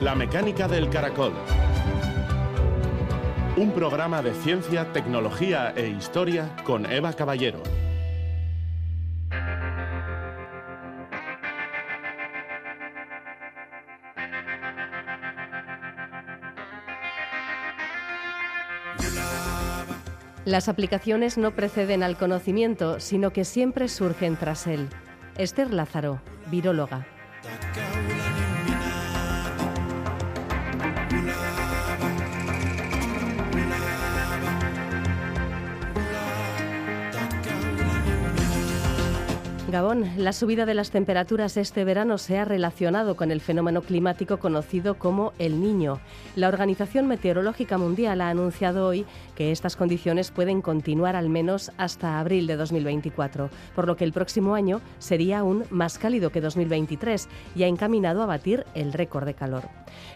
La mecánica del caracol. Un programa de ciencia, tecnología e historia con Eva Caballero. Las aplicaciones no preceden al conocimiento, sino que siempre surgen tras él. Esther Lázaro, viróloga. Gabón, la subida de las temperaturas este verano se ha relacionado con el fenómeno climático conocido como el Niño. La Organización Meteorológica Mundial ha anunciado hoy que estas condiciones pueden continuar al menos hasta abril de 2024, por lo que el próximo año sería aún más cálido que 2023 y ha encaminado a batir el récord de calor.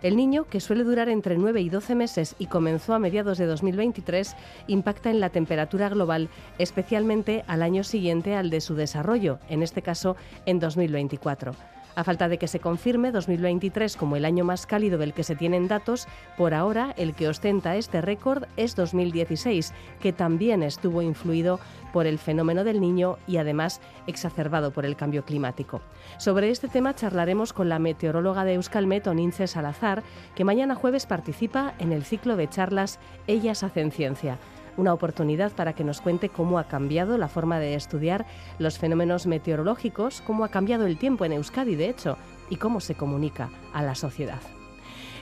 El Niño, que suele durar entre 9 y 12 meses y comenzó a mediados de 2023, impacta en la temperatura global, especialmente al año siguiente al de su desarrollo, en este caso en 2024. A falta de que se confirme 2023 como el año más cálido del que se tienen datos, por ahora el que ostenta este récord es 2016, que también estuvo influido por el fenómeno del niño y además exacerbado por el cambio climático. Sobre este tema charlaremos con la meteoróloga de Euskalmet, Onince Salazar, que mañana jueves participa en el ciclo de charlas Ellas hacen ciencia una oportunidad para que nos cuente cómo ha cambiado la forma de estudiar los fenómenos meteorológicos, cómo ha cambiado el tiempo en Euskadi, de hecho, y cómo se comunica a la sociedad.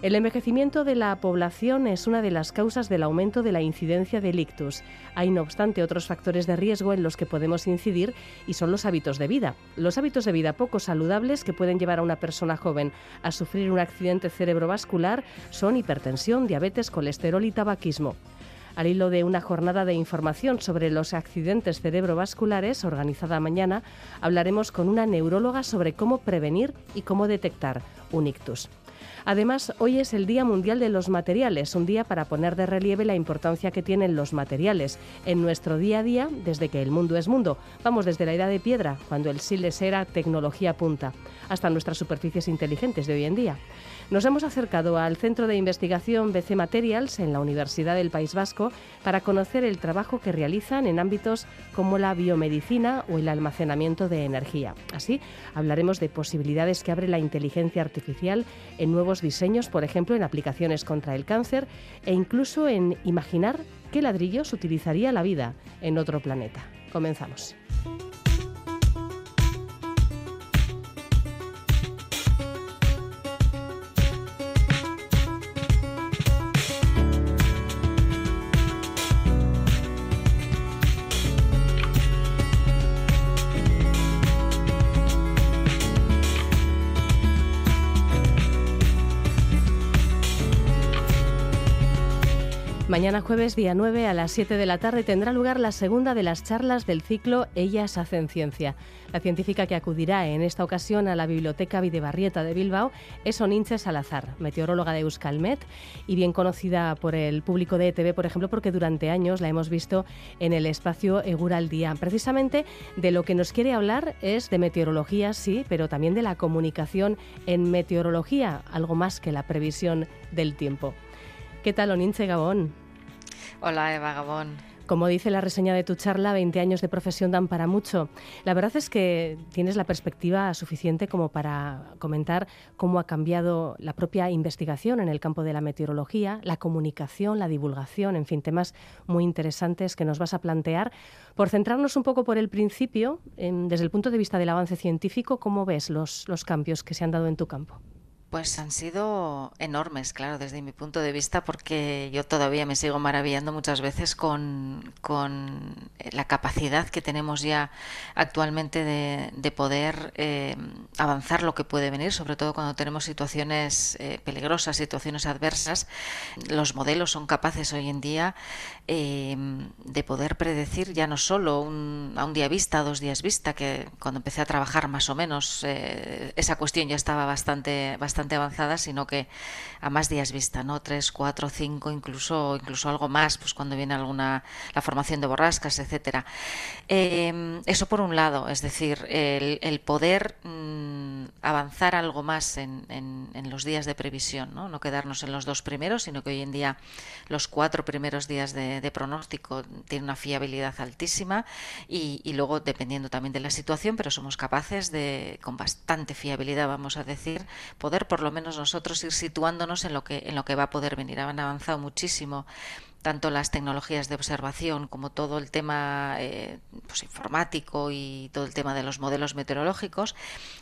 El envejecimiento de la población es una de las causas del aumento de la incidencia del ictus. Hay, no obstante, otros factores de riesgo en los que podemos incidir y son los hábitos de vida. Los hábitos de vida poco saludables que pueden llevar a una persona joven a sufrir un accidente cerebrovascular son hipertensión, diabetes, colesterol y tabaquismo. Al hilo de una jornada de información sobre los accidentes cerebrovasculares organizada mañana, hablaremos con una neuróloga sobre cómo prevenir y cómo detectar un ictus. Además, hoy es el Día Mundial de los Materiales, un día para poner de relieve la importancia que tienen los materiales en nuestro día a día desde que el mundo es mundo. Vamos desde la edad de piedra, cuando el siles era tecnología punta, hasta nuestras superficies inteligentes de hoy en día. Nos hemos acercado al Centro de Investigación BC Materials en la Universidad del País Vasco para conocer el trabajo que realizan en ámbitos como la biomedicina o el almacenamiento de energía. Así, hablaremos de posibilidades que abre la inteligencia artificial en nuevos diseños, por ejemplo, en aplicaciones contra el cáncer e incluso en imaginar qué ladrillos utilizaría la vida en otro planeta. Comenzamos. Mañana jueves, día 9, a las 7 de la tarde, tendrá lugar la segunda de las charlas del ciclo Ellas hacen ciencia. La científica que acudirá en esta ocasión a la Biblioteca Videbarrieta de Bilbao es Oninche Salazar, meteoróloga de Euskalmet y bien conocida por el público de ETV, por ejemplo, porque durante años la hemos visto en el espacio Egur al Día. Precisamente de lo que nos quiere hablar es de meteorología, sí, pero también de la comunicación en meteorología, algo más que la previsión del tiempo. ¿Qué tal, Oninche Gabón? Hola, Eva Gabón. Como dice la reseña de tu charla, 20 años de profesión dan para mucho. La verdad es que tienes la perspectiva suficiente como para comentar cómo ha cambiado la propia investigación en el campo de la meteorología, la comunicación, la divulgación, en fin, temas muy interesantes que nos vas a plantear. Por centrarnos un poco por el principio, desde el punto de vista del avance científico, ¿cómo ves los, los cambios que se han dado en tu campo? Pues han sido enormes, claro, desde mi punto de vista, porque yo todavía me sigo maravillando muchas veces con, la capacidad que tenemos ya actualmente de, poder eh, avanzar lo que puede venir, sobre todo cuando tenemos situaciones eh, peligrosas, situaciones adversas. Los modelos son capaces hoy en día eh, de poder predecir ya no solo a un día vista, dos días vista, que cuando empecé a trabajar más o menos esa cuestión ya estaba bastante, bastante avanzada, sino que a más días vista, ¿no? Tres, cuatro, cinco, incluso, incluso algo más, pues cuando viene alguna, la formación de borrascas, etcétera. Em, eso por un lado, es decir, el, poder mm, avanzar algo más en, los días de previsión, ¿no? no quedarnos en los dos primeros, sino que hoy en día los cuatro primeros días de, pronóstico tienen una fiabilidad altísima y, y, luego dependiendo también de la situación, pero somos capaces de, con bastante fiabilidad, vamos a decir, poder por lo menos nosotros ir situándonos en lo que, en lo que va a poder venir. Han avanzado muchísimo tanto las tecnologías de observación como todo el tema eh, pues, informático y todo el tema de los modelos meteorológicos.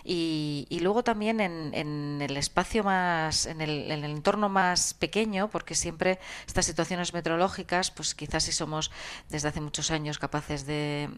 Y, luego también en, el espacio más en el, entorno más pequeño porque siempre estas situaciones meteorológicas pues quizás si somos desde hace muchos años capaces de,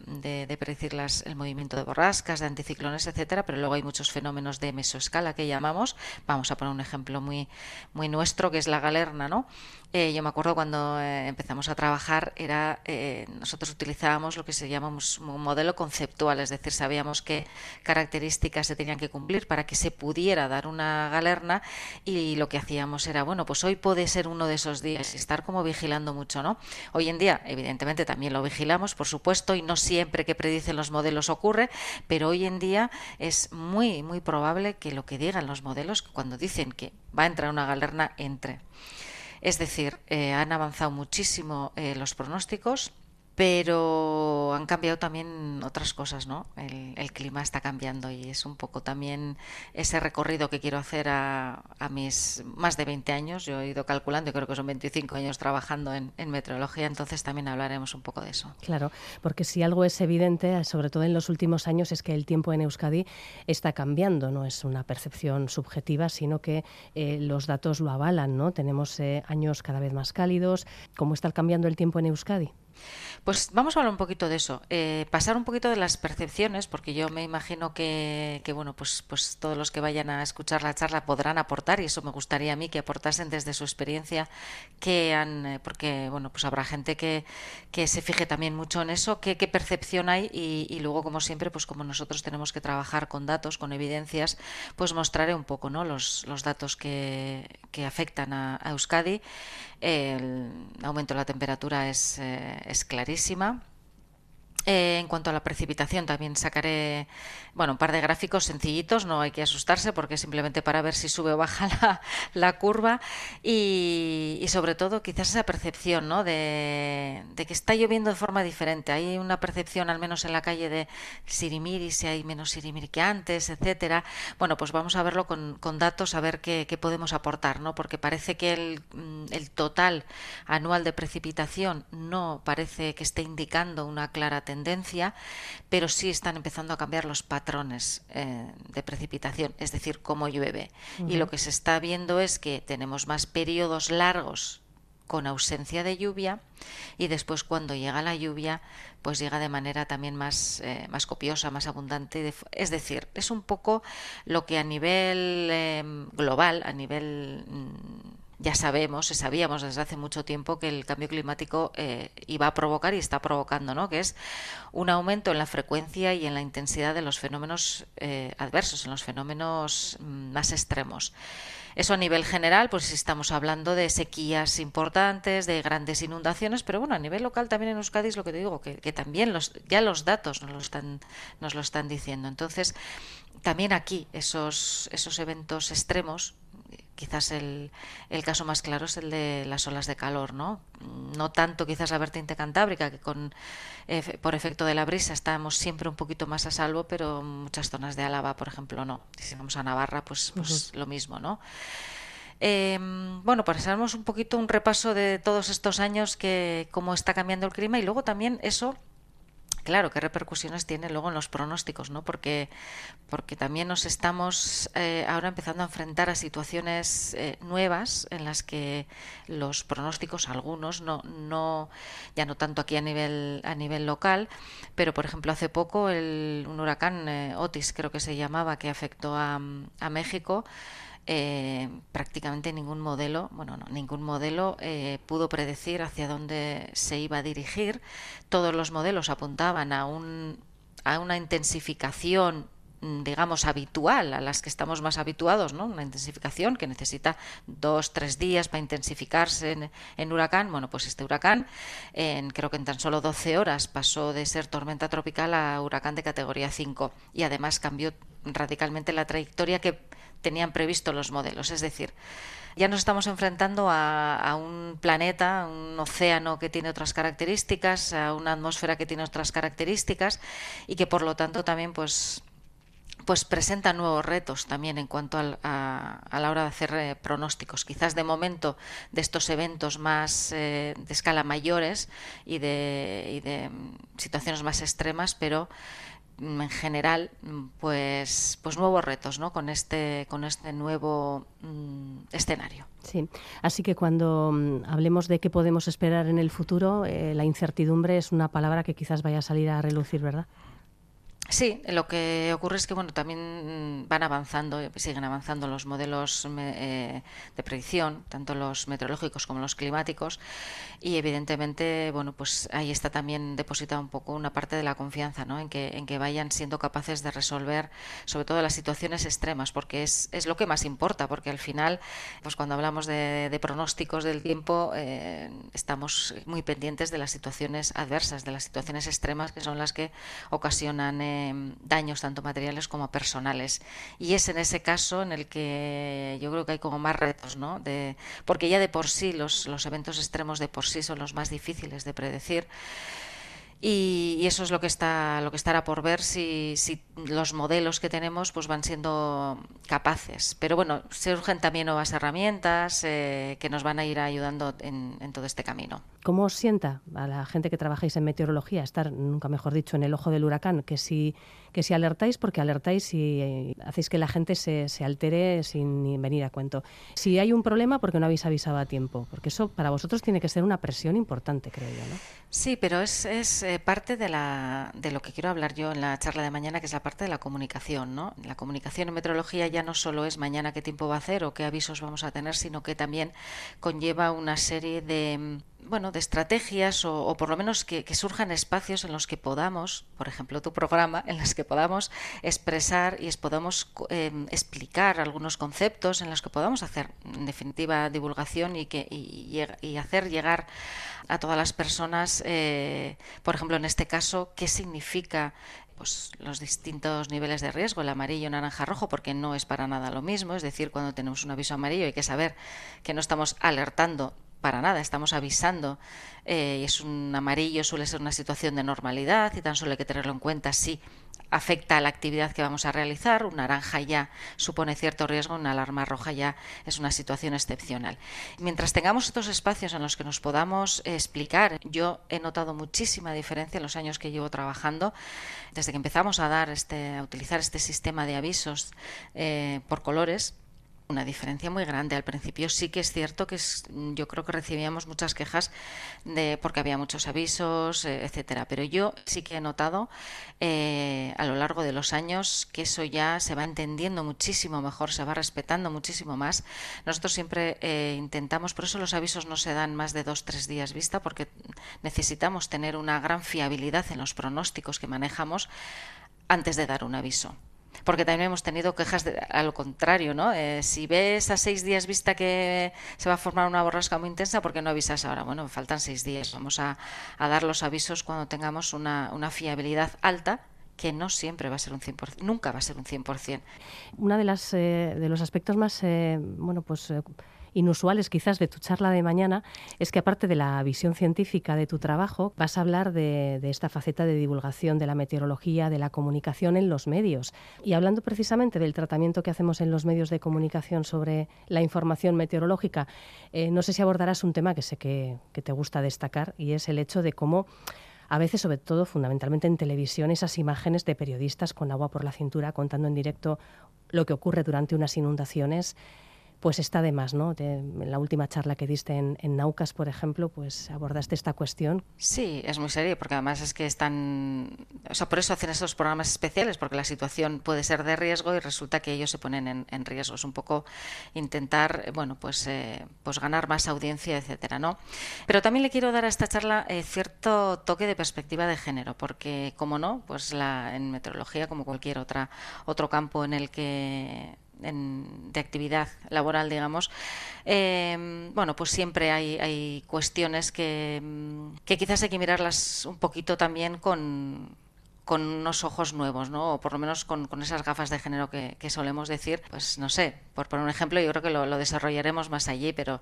predecir las, el movimiento de borrascas de anticiclones etcétera pero luego hay muchos fenómenos de mesoescala que llamamos. Vamos a poner un ejemplo muy muy nuestro que es la galerna no eh, yo me acuerdo cuando eh, empezamos a trabajar, era eh, nosotros utilizábamos lo que se llama un modelo conceptual, es decir, sabíamos qué características se tenían que cumplir para que se pudiera dar una galerna y lo que hacíamos era, bueno, pues hoy puede ser uno de esos días y estar como vigilando mucho, ¿no? Hoy en día, evidentemente, también lo vigilamos, por supuesto, y no siempre que predicen los modelos ocurre, pero hoy en día es muy, muy probable que lo que digan los modelos, cuando dicen que va a entrar una galerna, entre. Es decir, eh, han avanzado muchísimo eh, los pronósticos pero han cambiado también otras cosas, ¿no? El, clima está cambiando y es un poco también ese recorrido que quiero hacer a, mis más de 20 años. Yo he ido calculando, creo que son 25 años trabajando en, meteorología, entonces también hablaremos un poco de eso. Claro, porque si algo es evidente, sobre todo en los últimos años, es que el tiempo en Euskadi está cambiando, no es una percepción subjetiva, sino que eh, los datos lo avalan, ¿no? Tenemos eh, años cada vez más cálidos. ¿Cómo está cambiando el tiempo en Euskadi? Pues vamos a hablar un poquito de eso, eh, pasar un poquito de las percepciones, porque yo me imagino que, bueno, pues, pues todos los que vayan a escuchar la charla podrán aportar y eso me gustaría a mí que aportasen desde su experiencia, que han, eh, porque bueno, pues habrá gente que, que se fije también mucho en eso, qué, percepción hay y, luego como siempre, pues como nosotros tenemos que trabajar con datos, con evidencias, pues mostraré un poco, ¿no? Los, los datos que, que afectan a, a Euskadi. El aumento de la temperatura es, eh, es clarísima. Eh, en cuanto a la precipitación, también sacaré bueno, un par de gráficos sencillitos, no hay que asustarse porque simplemente para ver si sube o baja la, curva y, sobre todo quizás esa percepción ¿no? de, que está lloviendo de forma diferente. Hay una percepción, al menos en la calle, de sirimiri, si hay menos sirimiri que antes, etcétera. Bueno, pues vamos a verlo con, datos, a ver qué, podemos aportar, ¿no? porque parece que el, mm, el total anual de precipitación no parece que esté indicando una clara tendencia tendencia, pero sí están empezando a cambiar los patrones eh, de precipitación, es decir, cómo llueve. Y lo que se está viendo es que tenemos más periodos largos con ausencia de lluvia y después cuando llega la lluvia pues llega de manera también más, eh, más copiosa, más abundante. Es decir, es un poco lo que a nivel em, global, a nivel mm, ya sabemos, sabíamos desde hace mucho tiempo que el cambio climático eh, iba a provocar y está provocando, ¿no? Que es un aumento en la frecuencia y en la intensidad de los fenómenos eh, adversos, en los fenómenos mm, más extremos. Eso a nivel general, pues estamos hablando de sequías importantes, de grandes inundaciones, pero bueno, a nivel local también en Euskadi es lo que te digo, que, también los, ya los datos nos lo están, nos lo están diciendo. Entonces, también aquí esos, esos eventos extremos quizás el, el, caso más claro es el de las olas de calor, ¿no? No tanto quizás la vertiente cantábrica, que con, por efecto de la brisa estamos siempre un poquito más a salvo, pero muchas zonas de Álava, por ejemplo, no. Si vamos a Navarra, pues, pues lo mismo, ¿no? Eh, bueno, pues hacemos un poquito un repaso de todos estos años que cómo está cambiando el clima y luego también eso Claro, qué repercusiones tiene luego en los pronósticos, ¿no? Porque, porque también nos estamos eh, ahora empezando a enfrentar a situaciones eh, nuevas en las que los pronósticos, algunos, no, no, ya no tanto aquí a nivel, a nivel local, pero por ejemplo hace poco el, un huracán eh, Otis, creo que se llamaba, que afectó a, a México, eh, prácticamente ningún modelo, bueno, no, ningún modelo eh, pudo predecir hacia dónde se iba a dirigir. Todos los modelos apuntaban a, un, a una intensificación mm, digamos, habitual, a las que estamos más habituados, ¿no? Una intensificación que necesita dos, tres días para intensificarse en, huracán. Bueno, pues este huracán, en, creo que en tan solo 12 horas pasó de ser tormenta tropical a huracán de categoría 5 y además cambió radicalmente la trayectoria que tenían previsto los modelos. Es decir, ya nos estamos enfrentando a, un planeta, un océano que tiene otras características, a una atmósfera que tiene otras características y que por lo tanto también pues pues presenta nuevos retos también en cuanto a, la hora de hacer eh, pronósticos. Quizás de momento de estos eventos más eh, de escala mayores y de, mm, situaciones más extremas, pero en general pues pues nuevos retos ¿no? con este con este nuevo mm, escenario. Sí. Así que cuando mm, hablemos de qué podemos esperar en el futuro eh, la incertidumbre es una palabra que quizás vaya a salir a relucir verdad Sí, lo que ocurre es que bueno también van avanzando, siguen avanzando los modelos eh, de predicción, tanto los meteorológicos como los climáticos, y evidentemente bueno pues ahí está también depositada un poco una parte de la confianza, ¿no? En que en que vayan siendo capaces de resolver sobre todo las situaciones extremas, porque es, es lo que más importa, porque al final pues cuando hablamos de, pronósticos del tiempo eh, estamos muy pendientes de las situaciones adversas, de las situaciones extremas que son las que ocasionan eh, Daños tanto materiales como personales. Y es en ese caso en el que yo creo que hay como más retos, ¿no? De, porque ya de por sí los, los eventos extremos de por sí son los más difíciles de predecir. Y, eso es lo que está lo que estará por ver si, si, los modelos que tenemos pues van siendo capaces. Pero bueno surgen también nuevas herramientas eh, que nos van a ir ayudando en, en, todo este camino. ¿Cómo os sienta a la gente que trabajáis en meteorología estar nunca mejor dicho en el ojo del huracán que si que si alertáis porque alertáis y eh, hacéis que la gente se, se altere sin venir a cuento si hay un problema porque no habéis avisado a tiempo porque eso para vosotros tiene que ser una presión importante creo yo ¿no? Sí, pero es, es eh, parte de, la, de lo que quiero hablar yo en la charla de mañana, que es la parte de la comunicación. ¿no? La comunicación en meteorología ya no solo es mañana qué tiempo va a hacer o qué avisos vamos a tener, sino que también conlleva una serie de bueno, de estrategias o, por lo menos que, surjan espacios en los que podamos, por ejemplo, tu programa, en los que podamos expresar y podamos em, explicar algunos conceptos, en los que podamos hacer, en definitiva, divulgación y, que, y, hacer llegar a todas las personas, eh, por ejemplo, en este caso, qué significa pues, los distintos niveles de riesgo, el amarillo, naranja, rojo, porque no es para nada lo mismo. Es decir, cuando tenemos un aviso amarillo hay que saber que no estamos alertando para nada, estamos avisando. Eh, es un amarillo, suele ser una situación de normalidad y tan solo hay que tenerlo en cuenta si afecta a la actividad que vamos a realizar. Un naranja ya supone cierto riesgo, una alarma roja ya es una situación excepcional. Mientras tengamos estos espacios en los que nos podamos explicar, yo he notado muchísima diferencia en los años que llevo trabajando, desde que empezamos a dar este, a utilizar este sistema de avisos eh, por colores una diferencia muy grande. Al principio sí que es cierto que yo creo que recibíamos muchas quejas de porque había muchos avisos, eh, etcétera. Pero yo sí que he notado eh, a lo largo de los años que eso ya se va entendiendo muchísimo mejor, se va respetando muchísimo más. Nosotros siempre eh, intentamos, por eso los avisos no se dan más de dos tres días vista, porque necesitamos tener una gran fiabilidad en los pronósticos que manejamos antes de dar un aviso porque también hemos tenido quejas de, a lo contrario, ¿no? Eh, si ves a seis días vista que se va a formar una borrasca muy intensa, ¿por qué no avisas ahora? Bueno, faltan seis días, vamos a, dar los avisos cuando tengamos una, fiabilidad alta que no siempre va a ser un 100%, nunca va a ser un 100%. Una de las eh, de los aspectos más eh, bueno, pues inusuales quizás de tu charla de mañana es que aparte de la visión científica de tu trabajo, vas a hablar de, esta faceta de divulgación de la meteorología, de la comunicación en los medios. Y hablando precisamente del tratamiento que hacemos en los medios de comunicación sobre la información meteorológica, eh, no sé si abordarás un tema que sé que, que te gusta destacar y es el hecho de cómo a veces, sobre todo, fundamentalmente en televisión, esas imágenes de periodistas con agua por la cintura contando en directo lo que ocurre durante unas inundaciones pues está de más, ¿no? en la última charla que diste en, Naucas, por ejemplo, pues abordaste esta cuestión. Sí, es muy serio, porque además es que están, o sea, por eso hacen esos programas especiales, porque la situación puede ser de riesgo y resulta que ellos se ponen en, riesgo. Es un poco intentar, bueno, pues, eh, pues ganar más audiencia, etcétera, ¿no? Pero también le quiero dar a esta charla eh, cierto toque de perspectiva de género, porque como no, pues en meteorología, como cualquier otra otro campo en el que de actividad laboral, digamos, eh, bueno, pues siempre hay, hay cuestiones que, que, quizás hay que mirarlas un poquito también con, con unos ojos nuevos, ¿no? O por lo menos con, esas gafas de género que, solemos decir. Pues no sé, por poner un ejemplo, yo creo que lo, desarrollaremos más allí, pero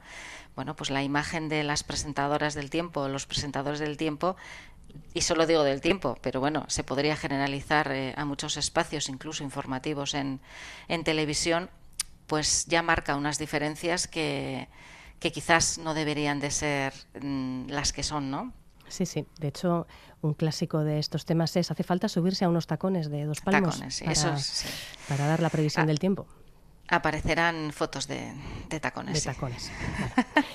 bueno, pues la imagen de las presentadoras del tiempo, los presentadores del tiempo, y solo digo del tiempo, pero bueno, se podría generalizar eh, a muchos espacios, incluso informativos en, en televisión, pues ya marca unas diferencias que, que quizás no deberían de ser mm, las que son, ¿no? Sí, sí. De hecho, un clásico de estos temas es hace falta subirse a unos tacones de dos palmos para, dar la previsión ah, del tiempo. Aparecerán fotos de, tacones. De tacones. Bueno,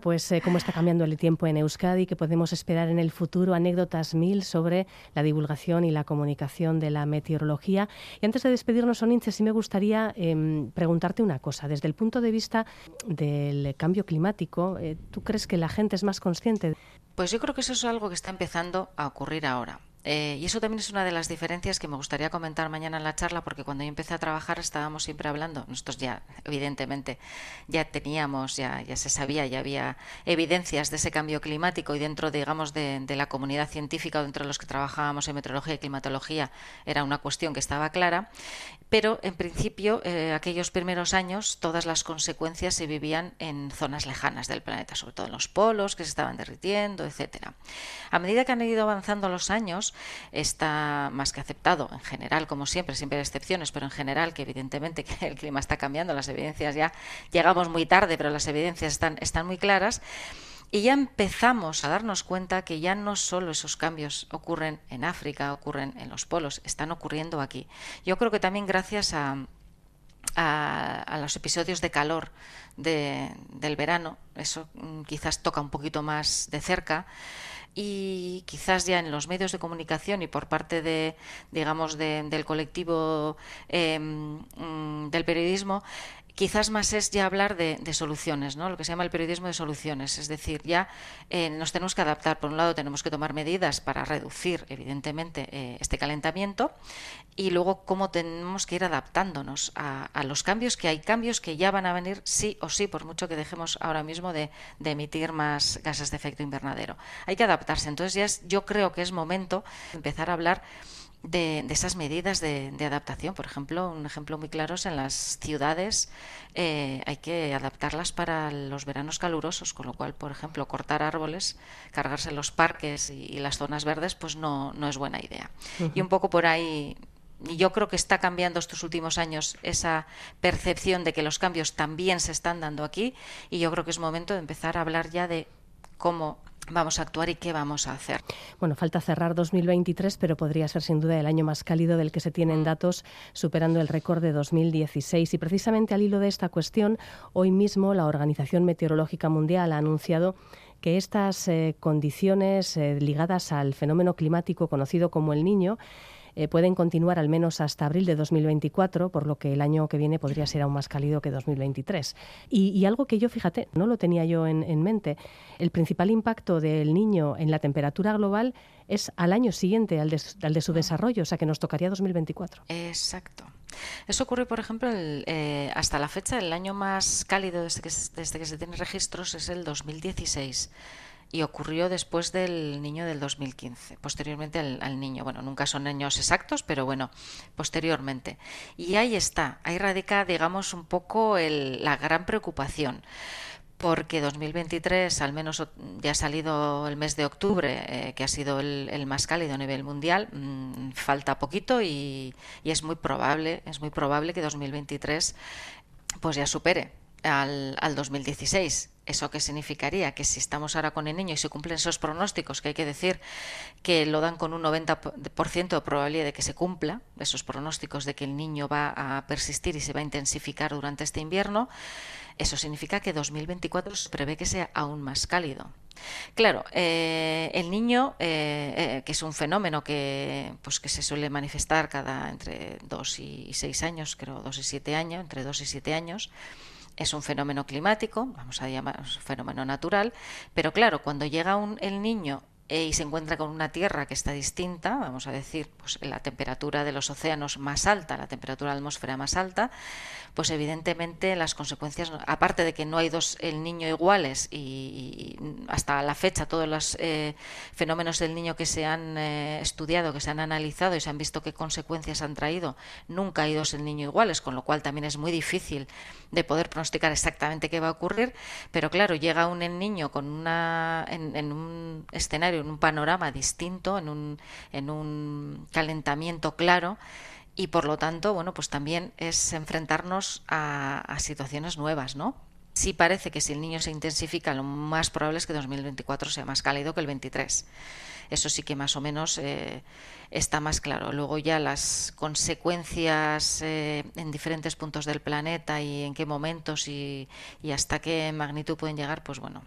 pues eh, cómo está cambiando el tiempo en Euskadi, que podemos esperar en el futuro anécdotas mil sobre la divulgación y la comunicación de la meteorología. Y antes de despedirnos, Onince, sí me gustaría em, preguntarte una cosa. Desde el punto de vista del cambio climático, eh, ¿tú crees que la gente es más consciente? Pues yo creo que eso es algo que está empezando a ocurrir ahora. Eh, y eso también es una de las diferencias que me gustaría comentar mañana en la charla, porque cuando yo empecé a trabajar estábamos siempre hablando, nosotros ya, evidentemente, ya teníamos, ya, ya se sabía, ya había evidencias de ese cambio climático y dentro, digamos, de, la comunidad científica, dentro de los que trabajábamos en meteorología y climatología, era una cuestión que estaba clara pero en principio eh, aquellos primeros años todas las consecuencias se vivían en zonas lejanas del planeta, sobre todo en los polos que se estaban derritiendo, etcétera. A medida que han ido avanzando los años, está más que aceptado en general, como siempre, siempre hay excepciones, pero en general que evidentemente el clima está cambiando, las evidencias ya llegamos muy tarde, pero las evidencias están, están muy claras. Y ya empezamos a darnos cuenta que ya no solo esos cambios ocurren en África, ocurren en los polos, están ocurriendo aquí. Yo creo que también gracias a, a, los episodios de calor del verano, eso mm, quizás toca un poquito más de cerca y quizás ya en los medios de comunicación y por parte de digamos del colectivo mm, del periodismo quizás más es ya hablar de, soluciones, ¿no? lo que se llama el periodismo de soluciones. Es decir, ya eh, nos tenemos que adaptar. Por un lado, tenemos que tomar medidas para reducir, evidentemente, eh, este calentamiento y luego cómo tenemos que ir adaptándonos a, los cambios, que hay cambios que ya van a venir sí o sí, por mucho que dejemos ahora mismo de, emitir más gases de efecto invernadero. Hay que adaptarse. Entonces, ya yo creo que es momento de empezar a hablar de, esas medidas de, adaptación. Por ejemplo, un ejemplo muy claro es en las ciudades eh, hay que adaptarlas para los veranos calurosos, con lo cual, por ejemplo, cortar árboles, cargarse los parques y, las zonas verdes, pues no, no es buena idea. Y un poco por ahí y yo creo que está cambiando estos últimos años esa percepción de que los cambios también se están dando aquí y yo creo que es momento de empezar a hablar ya de cómo vamos a actuar y qué vamos a hacer. Bueno, falta cerrar 2023, pero podría ser sin duda el año más cálido del que se tienen datos, superando el récord de 2016. Y precisamente al hilo de esta cuestión, hoy mismo la Organización Meteorológica Mundial ha anunciado que estas eh, condiciones eh, ligadas al fenómeno climático conocido como el niño eh, pueden continuar al menos hasta abril de 2024, por lo que el año que viene podría ser aún más cálido que 2023. Y, algo que yo, fíjate, no lo tenía yo en, mente, el principal impacto del niño en la temperatura global es al año siguiente, al de, su desarrollo, o sea que nos tocaría 2024. Exacto. Eso ocurre, por ejemplo, eh, hasta la fecha, el año más cálido desde que, desde que se tienen registros es el 2016 y ocurrió después del niño del 2015, posteriormente al, niño. Bueno, nunca son años exactos, pero bueno, posteriormente. Y ahí está, ahí radica, digamos, un poco la gran preocupación porque 2023, al menos ya ha salido el mes de octubre, eh, que ha sido el, más cálido a nivel mundial, mm, falta poquito y, y, es muy probable, es muy probable que 2023 pues ya supere al, al 2016. ¿Eso qué significaría? Que si estamos ahora con el niño y se cumplen esos pronósticos, que hay que decir que lo dan con un 90% de probabilidad de que se cumpla, esos pronósticos de que el niño va a persistir y se va a intensificar durante este invierno, eso significa que 2024 se prevé que sea aún más cálido. Claro, eh, el niño, eh, eh, que es un fenómeno que, pues, que se suele manifestar cada entre 2 y 6 años, creo 2 y 7 años, entre 2 y 7 años, es un fenómeno climático, vamos a llamar un fenómeno natural, pero claro, cuando llega un, el niño y se encuentra con una Tierra que está distinta, vamos a decir, pues la temperatura de los océanos más alta, la temperatura de la atmósfera más alta, pues evidentemente las consecuencias, aparte de que no hay dos el niño iguales y, hasta la fecha todos los eh, fenómenos del niño que se han eh, estudiado, que se han analizado y se han visto qué consecuencias han traído, nunca hay dos el niño iguales, con lo cual también es muy difícil de poder pronosticar exactamente qué va a ocurrir, pero claro, llega un niño con una, en, un escenario, en un panorama distinto, en un, en un calentamiento claro, y por lo tanto, bueno, pues también es enfrentarnos a, situaciones nuevas, ¿no? Sí parece que si el niño se intensifica, lo más probable es que 2024 sea más cálido que el 23. Eso sí que más o menos eh, está más claro. Luego ya las consecuencias eh, en diferentes puntos del planeta y en qué momentos y hasta qué magnitud pueden llegar, pues bueno,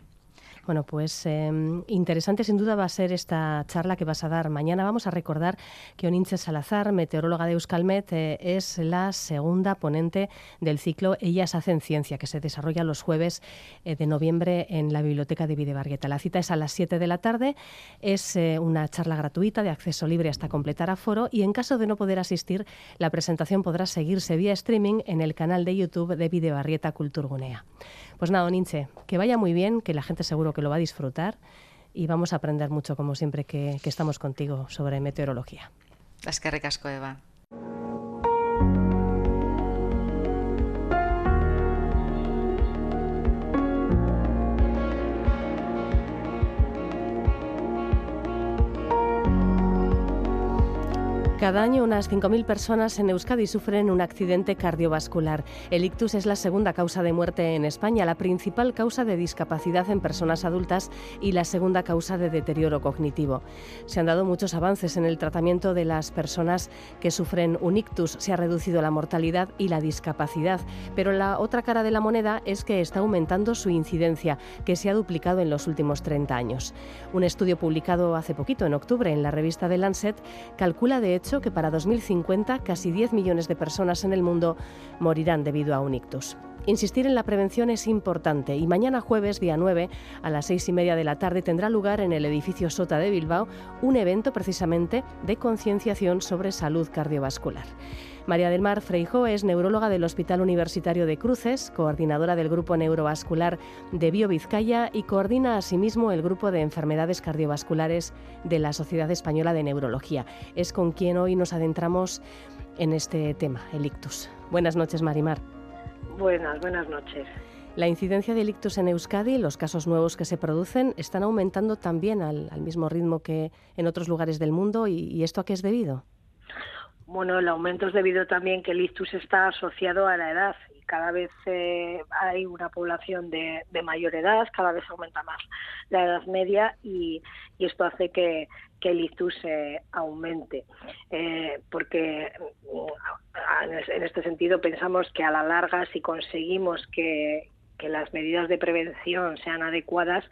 bueno, pues em, interesante sin duda va a ser esta charla que vas a dar mañana. Vamos a recordar que Oninche Salazar, meteoróloga de Euskalmet, eh, es la segunda ponente del ciclo Ellas hacen ciencia, que se desarrolla los jueves eh, de noviembre en la Biblioteca de Videbarrieta. La cita es a las 7 de la tarde, es eh, una charla gratuita de acceso libre hasta completar aforo y en caso de no poder asistir, la presentación podrá seguirse vía streaming en el canal de YouTube de Videbarrieta Culturgunea. Pues nada, Ninche, que vaya muy bien, que la gente seguro que lo va a disfrutar y vamos a aprender mucho, como siempre, que, estamos contigo sobre meteorología. Es que recasco, Eva. Cada año unas 5.000 personas en Euskadi sufren un accidente cardiovascular. El ictus es la segunda causa de muerte en España, la principal causa de discapacidad en personas adultas y la segunda causa de deterioro cognitivo. Se han dado muchos avances en el tratamiento de las personas que sufren un ictus. Se ha reducido la mortalidad y la discapacidad, pero la otra cara de la moneda es que está aumentando su incidencia, que se ha duplicado en los últimos 30 años. Un estudio publicado hace poquito, en octubre, en la revista The Lancet, calcula de hecho que para 2050 casi 10 millones de personas en el mundo morirán debido a un ictus. Insistir en la prevención es importante y mañana jueves, día 9, a las seis y media de la tarde, tendrá lugar en el edificio Sota de Bilbao un evento precisamente de concienciación sobre salud cardiovascular. María del Mar Freijo es neuróloga del Hospital Universitario de Cruces, coordinadora del Grupo Neurovascular de BioVizcaya y coordina asimismo el Grupo de Enfermedades Cardiovasculares de la Sociedad Española de Neurología. Es con quien hoy nos adentramos en este tema, el ictus. Buenas noches, Marimar. Buenas, buenas noches. La incidencia de ictus en Euskadi, los casos nuevos que se producen, están aumentando también al, mismo ritmo que en otros lugares del mundo. ¿Y, esto a qué es debido? Bueno, el aumento es debido también que el ictus está asociado a la edad y cada vez eh, hay una población de, mayor edad, cada vez aumenta más la edad media y, esto hace que, el ictus eh, aumente. Eh, porque mm, en este sentido pensamos que a la larga si conseguimos que las medidas de prevención sean adecuadas,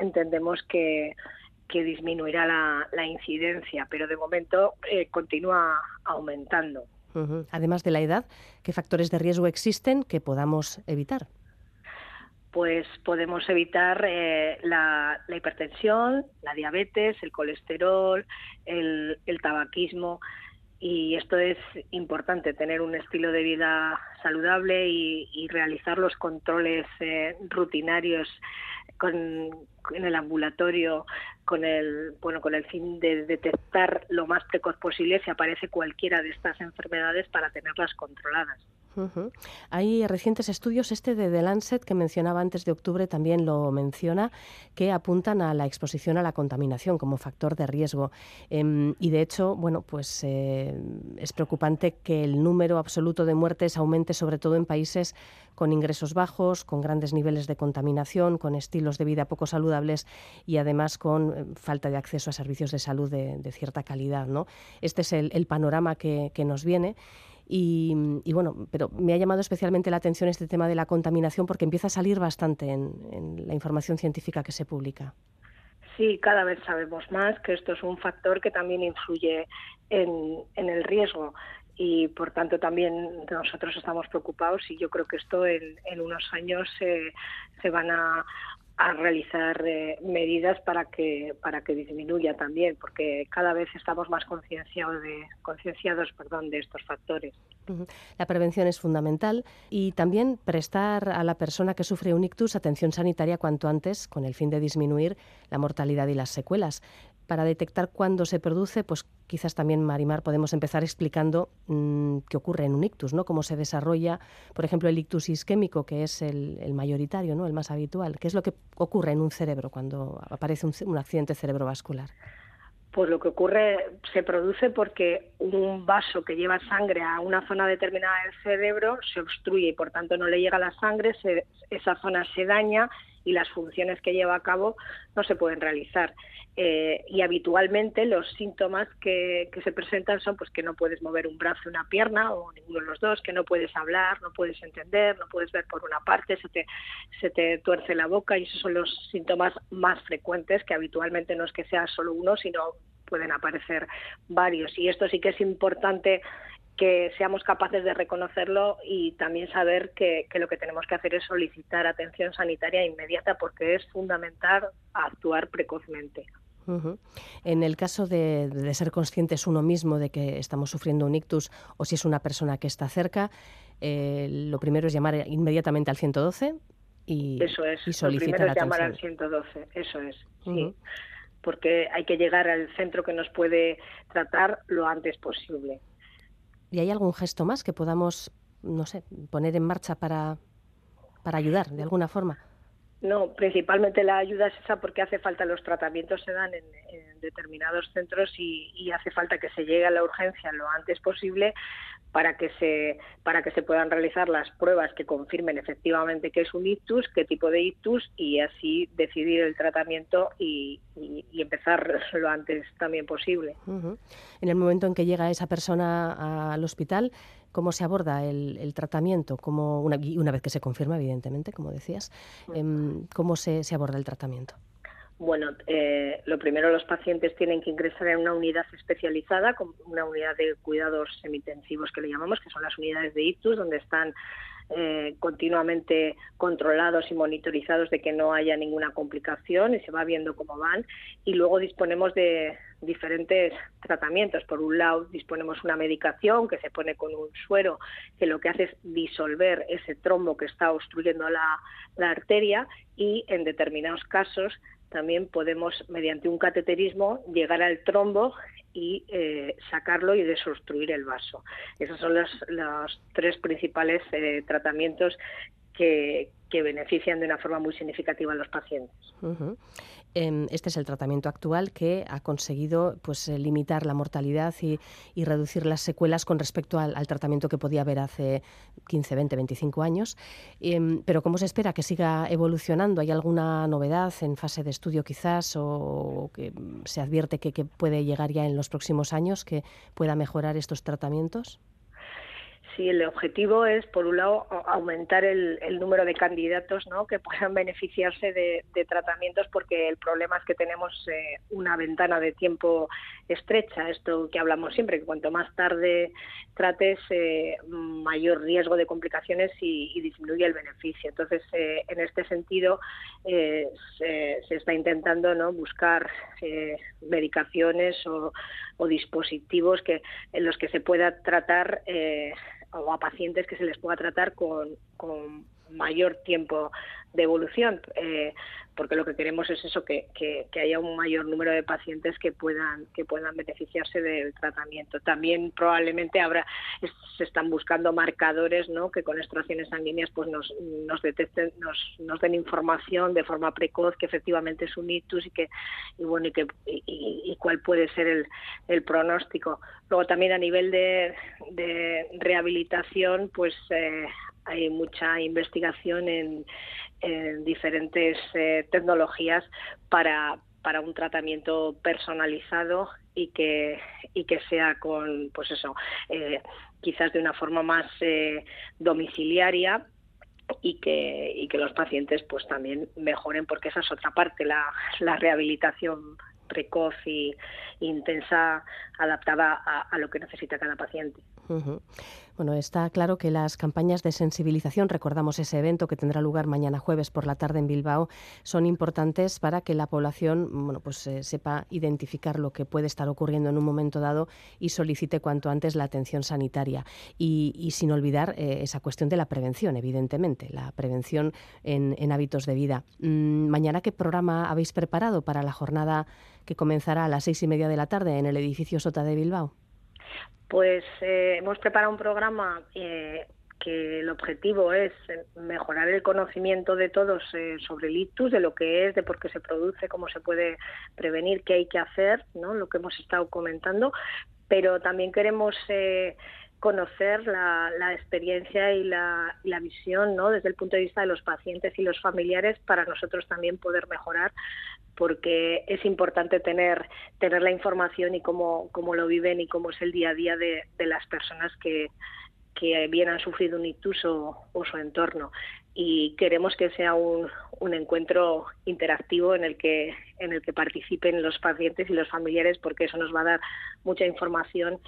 entendemos que que disminuirá la, incidencia, pero de momento eh, continúa aumentando. Además de la edad, ¿qué factores de riesgo existen que podamos evitar? Pues podemos evitar eh, la, hipertensión, la diabetes, el colesterol, el, tabaquismo. Y esto es importante, tener un estilo de vida saludable y, realizar los controles eh, rutinarios con, en el ambulatorio con el bueno con el fin de detectar lo más precoz posible si aparece cualquiera de estas enfermedades para tenerlas controladas. Hay recientes estudios, este de The Lancet que mencionaba antes de octubre también lo menciona, que apuntan a la exposición a la contaminación como factor de riesgo. Em, y de hecho, bueno, pues eh, es preocupante que el número absoluto de muertes aumente sobre todo en países con ingresos bajos, con grandes niveles de contaminación, con estilos de vida poco saludables y además con eh, falta de acceso a servicios de salud de, cierta calidad. ¿no? Este es el, panorama que, nos viene. Y, bueno, pero me ha llamado especialmente la atención este tema de la contaminación porque empieza a salir bastante en, la información científica que se publica. Sí, cada vez sabemos más que esto es un factor que también influye en, en el riesgo y por tanto también nosotros estamos preocupados y yo creo que esto en, unos años se van a, a realizar eh, medidas para que para que disminuya también porque cada vez estamos más concienciados de concienciados perdón de estos factores. La prevención es fundamental y también prestar a la persona que sufre un ictus atención sanitaria cuanto antes con el fin de disminuir la mortalidad y las secuelas para detectar cuándo se produce, pues quizás también, Marimar, podemos empezar explicando mm, qué ocurre en un ictus, ¿no? Cómo se desarrolla, por ejemplo, el ictus isquémico, que es el, mayoritario, ¿no? El más habitual. ¿Qué es lo que ocurre en un cerebro cuando aparece un, accidente cerebrovascular? Pues lo que ocurre se produce porque un vaso que lleva sangre a una zona determinada del cerebro se obstruye y por tanto no le llega la sangre, esa zona se daña y las funciones que lleva a cabo no se pueden realizar. Eh, y habitualmente los síntomas que, se presentan son pues que no puedes mover un brazo, una pierna o ninguno de los dos, que no puedes hablar, no puedes entender, no puedes ver por una parte, se te, se te tuerce la boca y esos son los síntomas más frecuentes que habitualmente no es que sea solo uno, sino pueden aparecer varios. Y esto sí que es importante que seamos capaces de reconocerlo y también saber que, lo que tenemos que hacer es solicitar atención sanitaria inmediata porque es fundamental actuar precozmente. En el caso de, ser conscientes uno mismo de que estamos sufriendo un ictus o si es una persona que está cerca, eh, lo primero es llamar inmediatamente al 112 y, eso es, y solicitar lo primero es llamar al 112, eso es, sí. Porque hay que llegar al centro que nos puede tratar lo antes posible. ¿Y hay algún gesto más que podamos, no sé, poner en marcha para, para ayudar de alguna forma? No, principalmente la ayuda es esa porque hace falta, los tratamientos se dan en, determinados centros y, hace falta que se llegue a la urgencia lo antes posible para que se para que se puedan realizar las pruebas que confirmen efectivamente que es un ictus, qué tipo de ictus y así decidir el tratamiento y, empezar lo antes también posible. En el momento en que llega esa persona al hospital, cómo se aborda el, tratamiento, como una, una, vez que se confirma, evidentemente, como decías, em, cómo se, aborda el tratamiento. Bueno, eh, lo primero los pacientes tienen que ingresar en una unidad especializada, una unidad de cuidados semintensivos que le llamamos, que son las unidades de ictus, donde están eh, continuamente controlados y monitorizados de que no haya ninguna complicación y se va viendo cómo van. Y luego disponemos de diferentes tratamientos. Por un lado, disponemos una medicación que se pone con un suero que lo que hace es disolver ese trombo que está obstruyendo la arteria y en determinados casos también podemos, mediante un cateterismo, llegar al trombo y eh, sacarlo y desobstruir el vaso. Esos son los, tres principales eh, tratamientos que, benefician de una forma muy significativa a los pacientes. Este es el tratamiento actual que ha conseguido pues, eh, limitar la mortalidad y, reducir las secuelas con respecto al, tratamiento que podía haber hace 15, 20, 25 años. Em, pero ¿cómo se espera que siga evolucionando? ¿Hay alguna novedad en fase de estudio quizás o que se advierte que puede llegar ya en los próximos años que pueda mejorar estos tratamientos? Sí, el objetivo es, por un lado, aumentar el, número de candidatos ¿no? que puedan beneficiarse de, tratamientos, porque el problema es que tenemos eh, una ventana de tiempo estrecha. Esto que hablamos siempre, que cuanto más tarde trates, eh, mayor riesgo de complicaciones y, disminuye el beneficio. Entonces, eh, en este sentido, se, está intentando ¿no? buscar medicaciones o, dispositivos que en los que se pueda tratar o a pacientes que se les pueda tratar con, con mayor tiempo de evolución, eh, porque lo que queremos es eso, que, que, haya un mayor número de pacientes que puedan, que puedan beneficiarse del tratamiento. También probablemente habrá, se están buscando marcadores ¿no? que con extracciones sanguíneas pues nos, nos detecten, nos, nos den información de forma precoz que efectivamente es un ictus y que y bueno y que y, cuál puede ser el, pronóstico. Luego también a nivel de, de rehabilitación, pues eh, hay mucha investigación en, diferentes eh, tecnologías para, para un tratamiento personalizado y que y que sea con pues eso eh, quizás de una forma más eh, domiciliaria y que, y que los pacientes pues también mejoren porque esa es otra parte la, rehabilitación precoz y intensa adaptada a lo que necesita cada paciente. Bueno, está claro que las campañas de sensibilización, recordamos ese evento que tendrá lugar mañana jueves por la tarde en Bilbao, son importantes para que la población bueno, pues, eh, sepa identificar lo que puede estar ocurriendo en un momento dado y solicite cuanto antes la atención sanitaria. Y, sin olvidar eh, esa cuestión de la prevención, evidentemente, la prevención en, hábitos de vida. Mm, mañana, ¿qué programa habéis preparado para la jornada que comenzará a las seis y media de la tarde en el edificio Sota de Bilbao? Pues eh, hemos preparado un programa eh, que el objetivo es mejorar el conocimiento de todos eh, sobre el ictus, de lo que es, de por qué se produce, cómo se puede prevenir, qué hay que hacer, ¿no? lo que hemos estado comentando, pero también queremos conocer la, experiencia y la, visión ¿no? desde el punto de vista de los pacientes y los familiares para nosotros también poder mejorar porque es importante tener, tener la información y cómo, cómo lo viven y cómo es el día a día de, las personas que, que bien han sufrido un ictus o, su entorno. Y queremos que sea un, un, encuentro interactivo en el, que, en el que participen los pacientes y los familiares, porque eso nos va a dar mucha información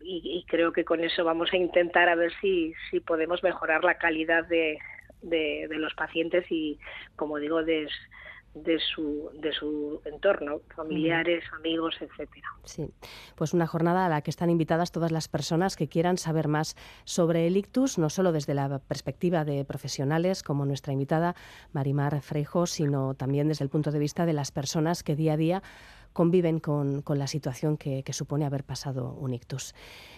y, creo que con eso vamos a intentar a ver si, si podemos mejorar la calidad de, de, de los pacientes y, como digo, de de su, de su entorno, familiares, amigos, etcétera. Sí, pues una jornada a la que están invitadas todas las personas que quieran saber más sobre el ictus, no solo desde la perspectiva de profesionales como nuestra invitada Marimar Freijo, sino también desde el punto de vista de las personas que día a día conviven con, la situación que, supone haber pasado un ictus.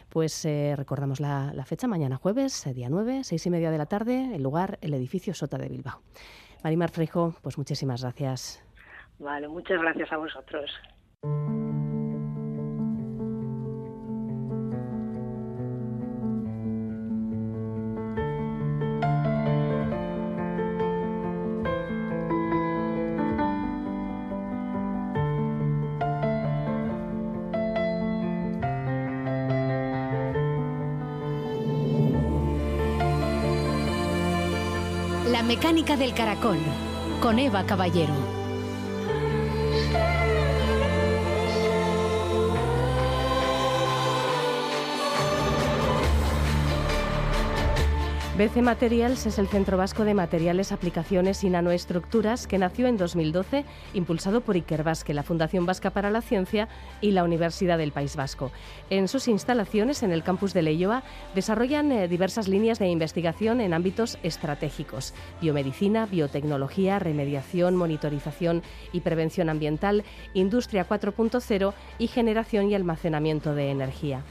Pues eh, recordamos la, la, fecha, mañana jueves, día 9, seis y media de la tarde, el lugar, el edificio Sota de Bilbao. Marimar Freijo, pues muchísimas gracias. Vale, muchas gracias a vosotros. Mecánica del caracol, con Eva Caballero. BC Materials es el Centro Vasco de Materiales, Aplicaciones y Nanoestructuras que nació en 2012, impulsado por Iker la Fundación Vasca para la Ciencia y la Universidad del País Vasco. En sus instalaciones en el campus de Leyoa desarrollan eh, diversas líneas de investigación en ámbitos estratégicos: biomedicina, biotecnología, remediación, monitorización y prevención ambiental, industria 4.0 y generación y almacenamiento de energía.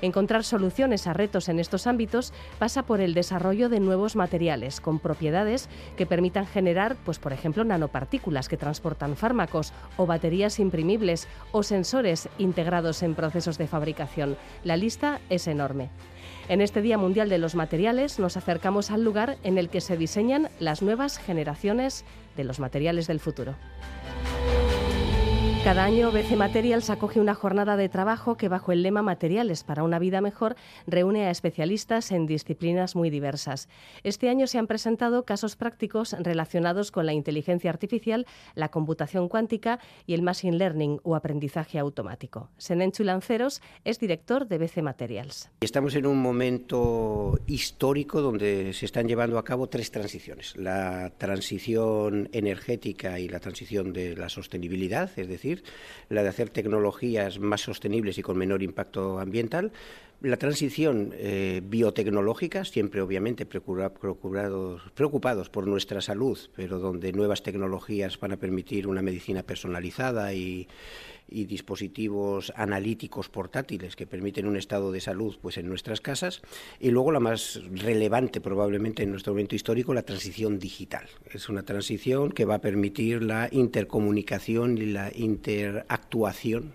Encontrar soluciones a retos en estos ámbitos pasa por el desarrollo de nuevos materiales con propiedades que permitan generar, pues por ejemplo, nanopartículas que transportan fármacos o baterías imprimibles o sensores integrados en procesos de fabricación. La lista es enorme. En este Día Mundial de los Materiales nos acercamos al lugar en el que se diseñan las nuevas generaciones de los materiales del futuro. Cada año BC Materials acoge una jornada de trabajo que bajo el lema Materiales para una vida mejor reúne a especialistas en disciplinas muy diversas. Este año se han presentado casos prácticos relacionados con la inteligencia artificial, la computación cuántica y el machine learning o aprendizaje automático. Senenchu Lanceros es director de BC Materials. Estamos en un momento histórico donde se están llevando a cabo tres transiciones. La transición energética y la transición de la sostenibilidad, es decir, la de hacer tecnologías más sostenibles y con menor impacto ambiental, la transición eh, biotecnológica, siempre obviamente preocupados por nuestra salud, pero donde nuevas tecnologías van a permitir una medicina personalizada y, y dispositivos analíticos portátiles que permiten un estado de salud pues en nuestras casas y luego la más relevante probablemente en nuestro momento histórico la transición digital. Es una transición que va a permitir la intercomunicación y la interactuación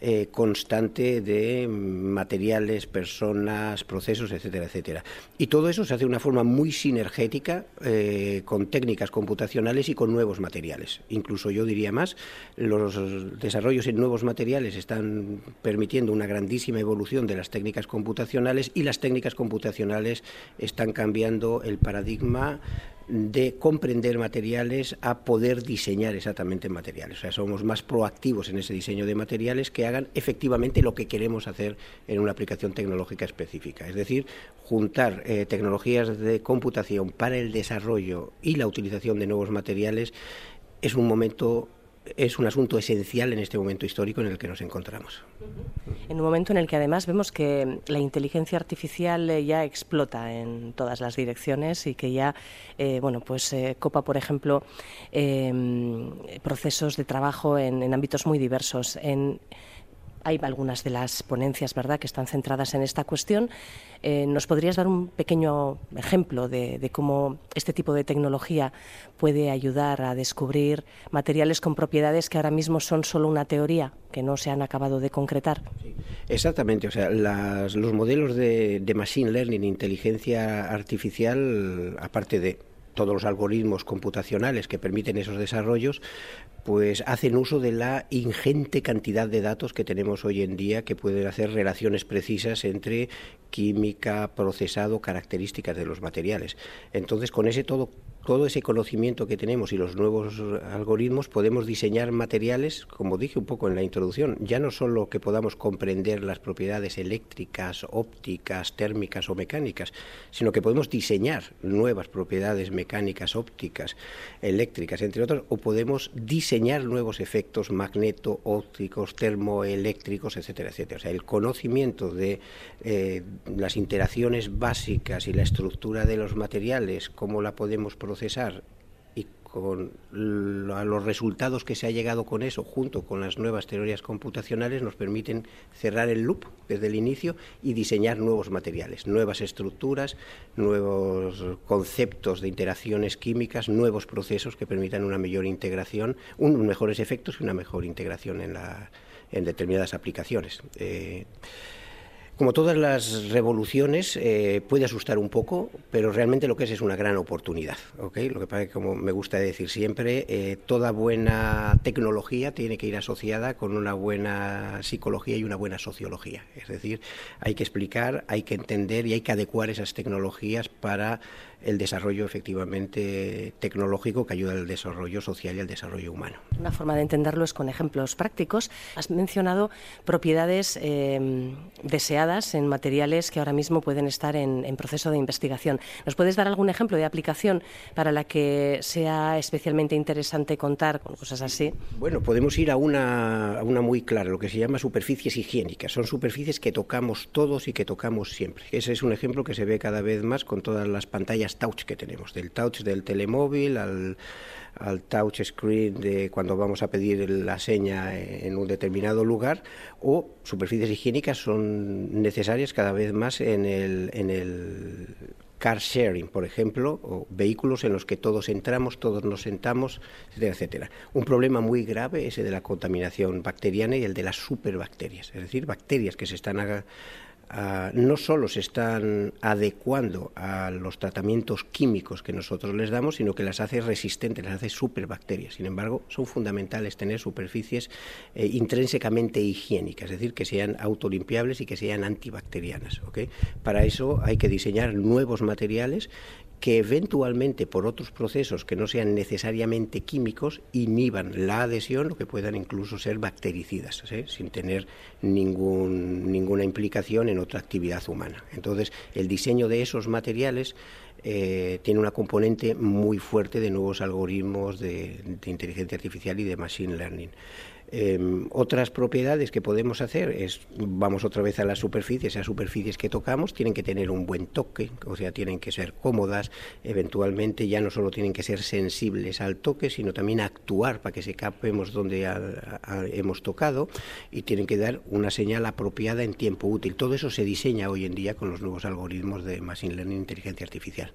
eh, constante de materiales, personas, procesos, etcétera, etcétera. Y todo eso se hace de una forma muy sinergética eh, con técnicas computacionales y con nuevos materiales. Incluso yo diría más, los desarrollos en nuevos materiales están permitiendo una grandísima evolución de las técnicas computacionales y las técnicas computacionales están cambiando el paradigma de comprender materiales a poder diseñar exactamente materiales. O sea, somos más proactivos en ese diseño de materiales que hagan efectivamente lo que queremos hacer en una aplicación tecnológica específica. Es decir, juntar eh, tecnologías de computación para el desarrollo y la utilización de nuevos materiales es un momento es un asunto esencial en este momento histórico en el que nos encontramos. En un momento en el que además vemos que la inteligencia artificial eh, ya explota en todas las direcciones y que ya, eh, bueno, pues eh, copa, por ejemplo, em, procesos de trabajo en, en ámbitos muy diversos. En, hay algunas de las ponencias, ¿verdad?, que están centradas en esta cuestión. Eh, ¿Nos podrías dar un pequeño ejemplo de, cómo este tipo de tecnología puede ayudar a descubrir materiales con propiedades que ahora mismo son solo una teoría, que no se han acabado de concretar? Exactamente, o sea, los modelos de, de Machine Learning, inteligencia artificial, aparte de todos los algoritmos computacionales que permiten esos desarrollos, pues hacen uso de la ingente cantidad de datos que tenemos hoy en día que pueden hacer relaciones precisas entre química, procesado, características de los materiales. Entonces, con ese todo todo ese conocimiento que tenemos y los nuevos algoritmos podemos diseñar materiales, como dije un poco en la introducción, ya no solo que podamos comprender las propiedades eléctricas, ópticas, térmicas o mecánicas, sino que podemos diseñar nuevas propiedades mecánicas, ópticas, eléctricas, entre otros, o podemos diseñar nuevos efectos magneto, ópticos, termoeléctricos, etcétera, etcétera. O sea, el conocimiento de eh, las interacciones básicas y la estructura de los materiales, cómo la podemos producir, procesar y con los resultados que se ha llegado con eso, junto con las nuevas teorías computacionales, nos permiten cerrar el loop desde el inicio y diseñar nuevos materiales, nuevas estructuras, nuevos conceptos de interacciones químicas, nuevos procesos que permitan una mayor integración, unos mejores efectos y una mejor integración en, la, en determinadas aplicaciones. Eh, como todas las revoluciones, eh, puede asustar un poco, pero realmente lo que es es una gran oportunidad. Lo que pasa es que, como me gusta decir siempre, eh, toda buena tecnología tiene que ir asociada con una buena psicología y una buena sociología. Es decir, hay que explicar, hay que entender y hay que adecuar esas tecnologías para el desarrollo efectivamente tecnológico que ayuda al desarrollo social y al desarrollo humano. Una forma de entenderlo es con ejemplos prácticos. Has mencionado propiedades eh, deseadas en materiales que ahora mismo pueden estar en, proceso de investigación. ¿Nos puedes dar algún ejemplo de aplicación para la que sea especialmente interesante contar con cosas así? Bueno, podemos ir a una, a una muy clara, lo que se llama superficies higiénicas. Son superficies que tocamos todos y que tocamos siempre. Ese es un ejemplo que se ve cada vez más con todas las pantallas touch que tenemos, del touch del telemóvil al, touch screen de cuando vamos a pedir la seña en un determinado lugar o superficies higiénicas son necesarias cada vez más en el, en el car sharing, por ejemplo, o vehículos en los que todos entramos, todos nos sentamos, etcétera, etcétera. Un problema muy grave es el de la contaminación bacteriana y el de las superbacterias, es decir, bacterias que se están no solo se están adecuando a los tratamientos químicos que nosotros les damos, sino que las hace resistentes, las hace superbacterias. Sin embargo, son fundamentales tener superficies eh, intrínsecamente higiénicas, es decir, que sean autolimpiables y que sean antibacterianas. Para eso hay que diseñar nuevos materiales que eventualmente por otros procesos que no sean necesariamente químicos inhiban la adhesión o que puedan incluso ser bactericidas, ¿eh? sin tener ningún, ninguna implicación en otra actividad humana. Entonces, el diseño de esos materiales eh, tiene una componente muy fuerte de nuevos algoritmos de, de inteligencia artificial y de machine learning. Em, otras propiedades que podemos hacer es, vamos otra vez a las superficies, a superficies que tocamos, tienen que tener un buen toque, o sea, tienen que ser cómodas, eventualmente ya no solo tienen que ser sensibles al toque, sino también actuar para que se capemos donde hemos tocado y tienen que dar una señal apropiada en tiempo útil. Todo eso se diseña hoy en día con los nuevos algoritmos de Machine Learning e Inteligencia Artificial.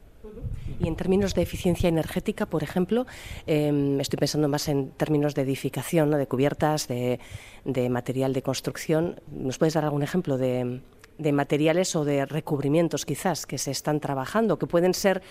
Y en términos de eficiencia energética, por ejemplo, em, estoy pensando más en términos de edificación, ¿no? de cubiertas, de, material de construcción. ¿Nos puedes dar algún ejemplo de, materiales o de recubrimientos quizás que se están trabajando, que pueden ser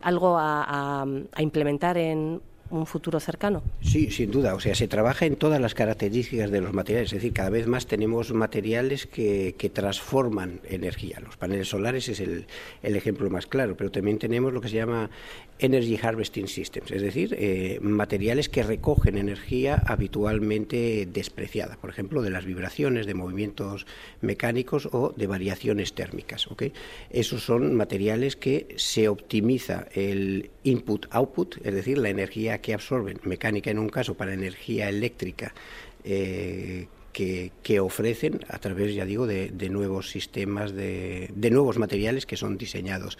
algo a implementar en un futuro cercano? Sí, sin duda. O sea, se trabaja en todas las características de los materiales. Es decir, cada vez más tenemos materiales que, transforman energía. Los paneles solares es el, ejemplo más claro, pero también tenemos lo que se llama Energy Harvesting Systems, es decir, eh, materiales que recogen energía habitualmente despreciada, por ejemplo, de las vibraciones, de movimientos mecánicos o de variaciones térmicas. ¿okay? Esos son materiales que se optimiza el input-output, es decir, la energía que absorben, mecánica en un caso, para energía eléctrica. Eh, que, ofrecen a través, ya digo, de, nuevos sistemas, de, nuevos materiales que son diseñados.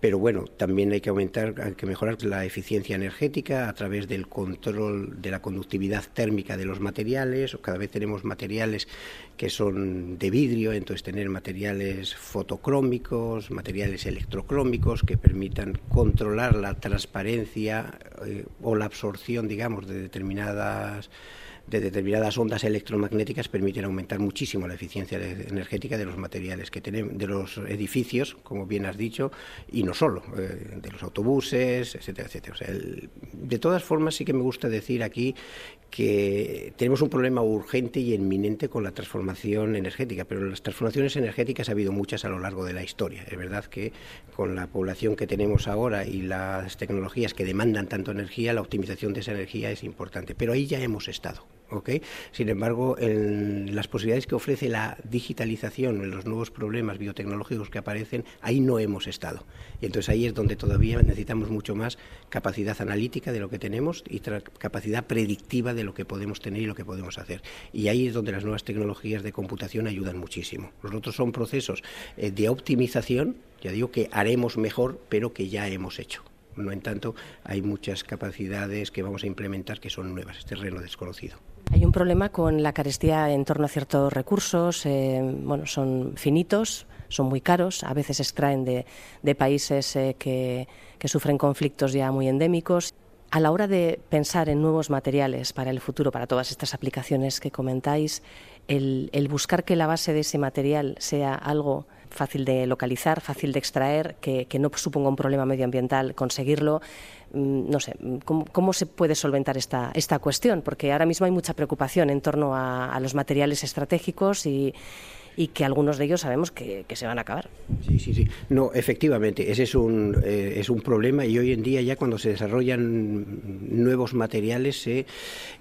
Pero bueno, también hay que aumentar, hay que mejorar la eficiencia energética a través del control de la conductividad térmica de los materiales. Cada vez tenemos materiales que son de vidrio, entonces tener materiales fotocrómicos, materiales electrocrómicos que permitan controlar la transparencia eh, o la absorción, digamos, de determinadas de determinadas ondas electromagnéticas permiten aumentar muchísimo la eficiencia energética de los materiales que tenemos, de los edificios, como bien has dicho, y no solo, eh, de los autobuses, etcétera, etcétera. de todas formas, sí que me gusta decir aquí que tenemos un problema urgente y inminente con la transformación energética, pero las transformaciones energéticas ha habido muchas a lo largo de la historia. Es verdad que con la población que tenemos ahora y las tecnologías que demandan tanto energía, la optimización de esa energía es importante, pero ahí ya hemos estado. Sin embargo, en las posibilidades que ofrece la digitalización, los nuevos problemas biotecnológicos que aparecen, ahí no hemos estado. Y entonces ahí es donde todavía necesitamos mucho más capacidad analítica de lo que tenemos y capacidad predictiva de lo que podemos tener y lo que podemos hacer. Y ahí es donde las nuevas tecnologías de computación ayudan muchísimo. Los otros son procesos eh, de optimización, ya digo que haremos mejor, pero que ya hemos hecho. No en tanto, hay muchas capacidades que vamos a implementar que son nuevas, es terreno desconocido. Hay un problema con la carestía en torno a ciertos recursos, eh, bueno, son finitos, son muy caros, a veces extraen de, países eh, que, sufren conflictos ya muy endémicos. A la hora de pensar en nuevos materiales para el futuro, para todas estas aplicaciones que comentáis, el, buscar que la base de ese material sea algo fácil de localizar, fácil de extraer, que, no suponga un problema medioambiental conseguirlo. Mm, no sé, ¿cómo, se puede solventar esta, esta cuestión? Porque ahora mismo hay mucha preocupación en torno a los materiales estratégicos y, y que algunos de ellos sabemos que, se van a acabar. Sí, sí, sí. No, efectivamente, ese es un, eh, es un problema y hoy en día ya cuando se desarrollan nuevos materiales se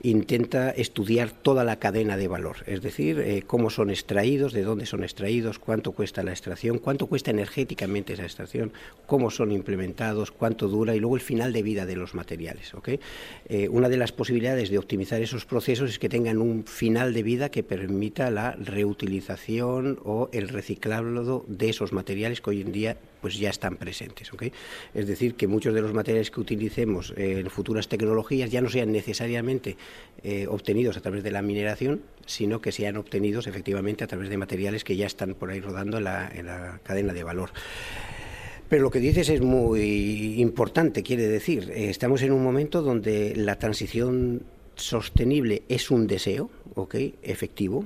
intenta estudiar toda la cadena de valor, es decir, eh, cómo son extraídos, de dónde son extraídos, cuánto cuesta la extracción, cuánto cuesta energéticamente esa extracción, cómo son implementados, cuánto dura y luego el final de vida de los materiales. ¿okay? Eh, una de las posibilidades de optimizar esos procesos es que tengan un final de vida que permita la reutilización o el reciclado de esos materiales que hoy en día pues ya están presentes. Es decir, que muchos de los materiales que utilicemos en futuras tecnologías ya no sean necesariamente eh, obtenidos a través de la mineración, sino que sean obtenidos efectivamente a través de materiales que ya están por ahí rodando en la, cadena de valor. Pero lo que dices es muy importante, quiere decir, eh, estamos en un momento donde la transición sostenible es un deseo, ¿ok? Efectivo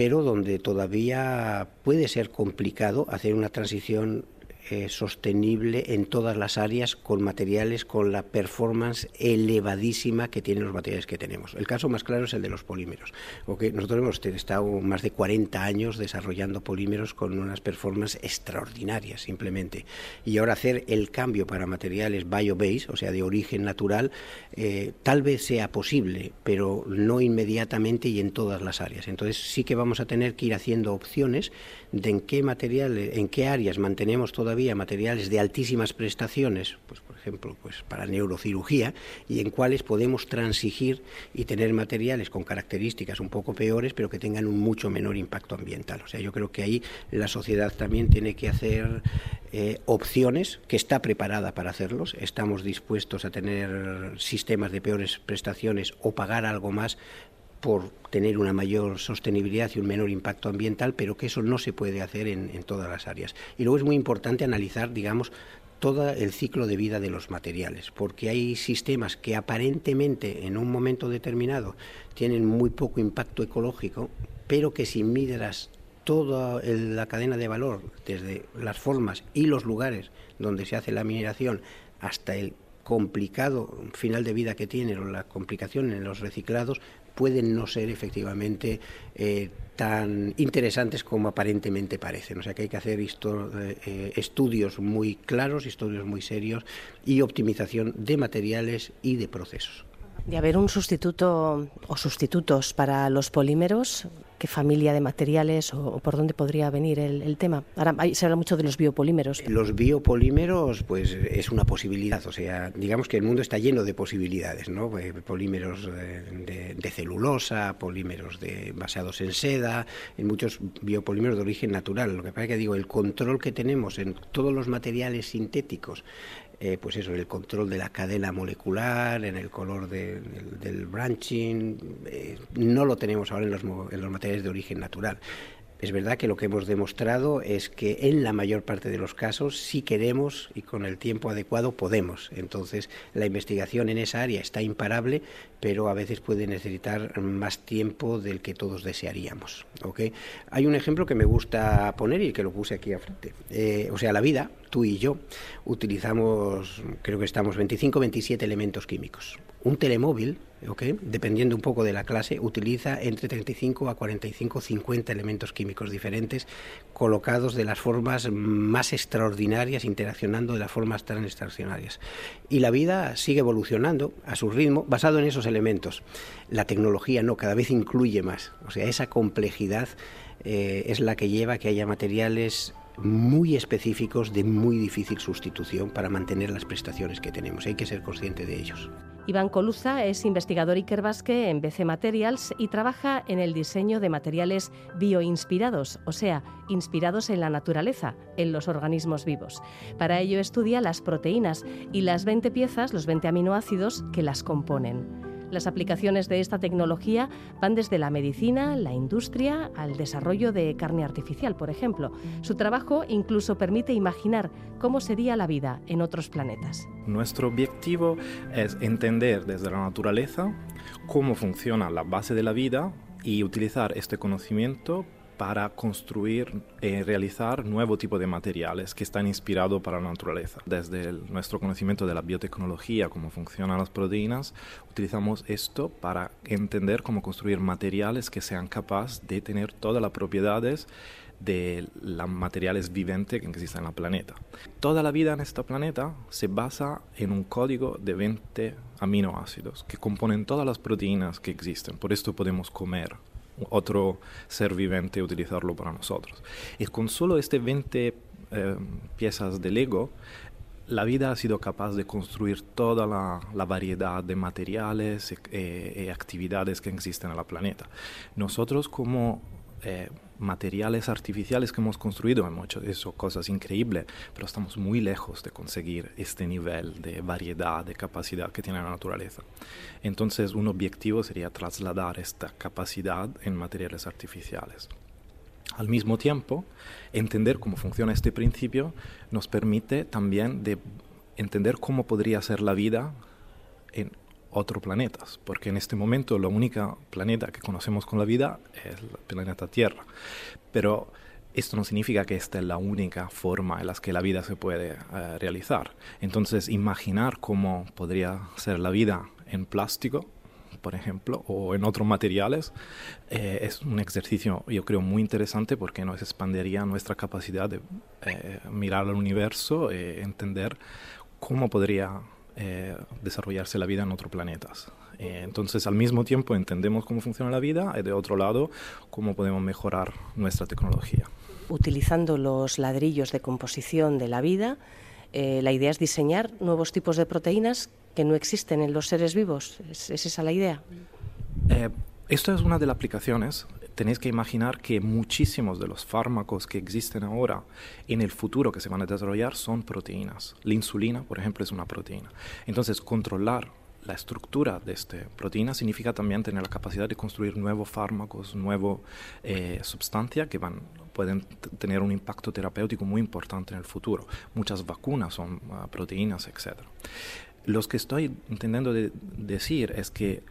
pero donde todavía puede ser complicado hacer una transición eh, sostenible en todas las áreas con materiales con la performance elevadísima que tienen los materiales que tenemos. El caso más claro es el de los polímeros. Nosotros hemos estado más de 40 años desarrollando polímeros con unas performances extraordinarias simplemente. Y ahora hacer el cambio para materiales bio-based, o sea, de origen natural, eh, tal vez sea posible, pero no inmediatamente y en todas las áreas. Entonces sí que vamos a tener que ir haciendo opciones de en qué materiales, en qué áreas mantenemos todavía materiales de altísimas prestaciones, pues por ejemplo, pues para neurocirugía y en cuáles podemos transigir y tener materiales con características un poco peores, pero que tengan un mucho menor impacto ambiental. O sea, yo creo que ahí la sociedad también tiene que hacer eh, opciones, que está preparada para hacerlos. Estamos dispuestos a tener sistemas de peores prestaciones o pagar algo más por tener una mayor sostenibilidad y un menor impacto ambiental, pero que eso no se puede hacer en, todas las áreas. Y luego es muy importante analizar, digamos, todo el ciclo de vida de los materiales, porque hay sistemas que aparentemente en un momento determinado tienen muy poco impacto ecológico, pero que si miras toda la cadena de valor, desde las formas y los lugares donde se hace la mineración hasta el complicado final de vida que tienen o la complicación en los reciclados pueden no ser efectivamente eh, tan interesantes como aparentemente parecen. O sea que hay que hacer eh, estudios muy claros, estudios muy serios y optimización de materiales y de procesos. De haber un sustituto o sustitutos para los polímeros, ¿qué familia de materiales o, por dónde podría venir el, tema? Ahora se habla mucho de los biopolímeros. Los biopolímeros, pues es una posibilidad. O sea, digamos que el mundo está lleno de posibilidades, ¿no? Eh, polímeros de, celulosa, polímeros de, basados en seda, en muchos biopolímeros de origen natural. Lo que pasa es que digo, el control que tenemos en todos los materiales sintéticos eh, pues eso, el control de la cadena molecular, en el color del, branching, eh, no lo tenemos ahora en los, en los materiales de origen natural. Es verdad que lo que hemos demostrado es que en la mayor parte de los casos, si queremos y con el tiempo adecuado, podemos. Entonces, la investigación en esa área está imparable, pero a veces puede necesitar más tiempo del que todos desearíamos. Hay un ejemplo que me gusta poner y que lo puse aquí a frente. Eh, o sea, la vida, tú y yo, utilizamos, creo que estamos 25, 27 elementos químicos. Un telemóvil, dependiendo un poco de la clase, utiliza entre 35 a 45, 50 elementos químicos diferentes colocados de las formas más extraordinarias, interaccionando de las formas tan extraordinarias. Y la vida sigue evolucionando a su ritmo, basado en esos elementos. La tecnología no, cada vez incluye más. O sea, esa complejidad eh, es la que lleva a que haya materiales muy específicos de muy difícil sustitución para mantener las prestaciones que tenemos. Hay que ser consciente de ellos. Iván Coluza es investigador Iker Basque en BC Materials y trabaja en el diseño de materiales bioinspirados, o sea, inspirados en la naturaleza, en los organismos vivos. Para ello estudia las proteínas y las 20 piezas, los 20 aminoácidos que las componen. Las aplicaciones de esta tecnología van desde la medicina, la industria, al desarrollo de carne artificial, por ejemplo. Su trabajo incluso permite imaginar cómo sería la vida en otros planetas. Nuestro objetivo es entender desde la naturaleza cómo funciona la base de la vida y utilizar este conocimiento para construir y eh, realizar nuevo tipo de materiales que están inspirados para la naturaleza. Desde nuestro conocimiento de la biotecnología, cómo funcionan las proteínas, utilizamos esto para entender cómo construir materiales que sean capaces de tener todas las propiedades de los materiales viventes que existen en el planeta. Toda la vida en este planeta se basa en un código de 20 aminoácidos que componen todas las proteínas que existen. Por esto podemos comer otro ser vivente utilizarlo para nosotros. Y con solo este 20 eh, piezas de Lego, la vida ha sido capaz de construir toda la, variedad de materiales y eh, eh, actividades que existen en el planeta. Nosotros como eh, materiales artificiales que hemos construido, hemos hecho eso, cosas increíbles, pero estamos muy lejos de conseguir este nivel de variedad, de capacidad que tiene la naturaleza. Entonces, un objetivo sería trasladar esta capacidad en materiales artificiales. Al mismo tiempo, entender cómo funciona este principio nos permite también de entender cómo podría ser la vida otros planetas, porque en este momento la única planeta que conocemos con la vida es el planeta Tierra. Pero esto no significa que esta es la única forma en la que la vida se puede eh, realizar. Entonces, imaginar cómo podría ser la vida en plástico, por ejemplo, o en otros materiales, eh, es un ejercicio, yo creo, muy interesante porque nos expandiría nuestra capacidad de eh, mirar al universo e entender cómo podría eh, desarrollarse la vida en otros planetas. Eh, entonces, al mismo tiempo entendemos cómo funciona la vida y de otro lado, cómo podemos mejorar nuestra tecnología. Utilizando los ladrillos de composición de la vida, eh, la idea es diseñar nuevos tipos de proteínas que no existen en los seres vivos. ¿Es, esa la idea? esto es una de las aplicaciones tenéis que imaginar que muchísimos de los fármacos que existen ahora en el futuro que se van a desarrollar son proteínas. La insulina, por ejemplo, es una proteína. Entonces, controlar la estructura de esta proteína significa también tener la capacidad de construir nuevos fármacos, nuevas eh, sustancias que van, pueden tener un impacto terapéutico muy importante en el futuro. Muchas vacunas son ah, proteínas, etc. Lo que estoy intentando decir es que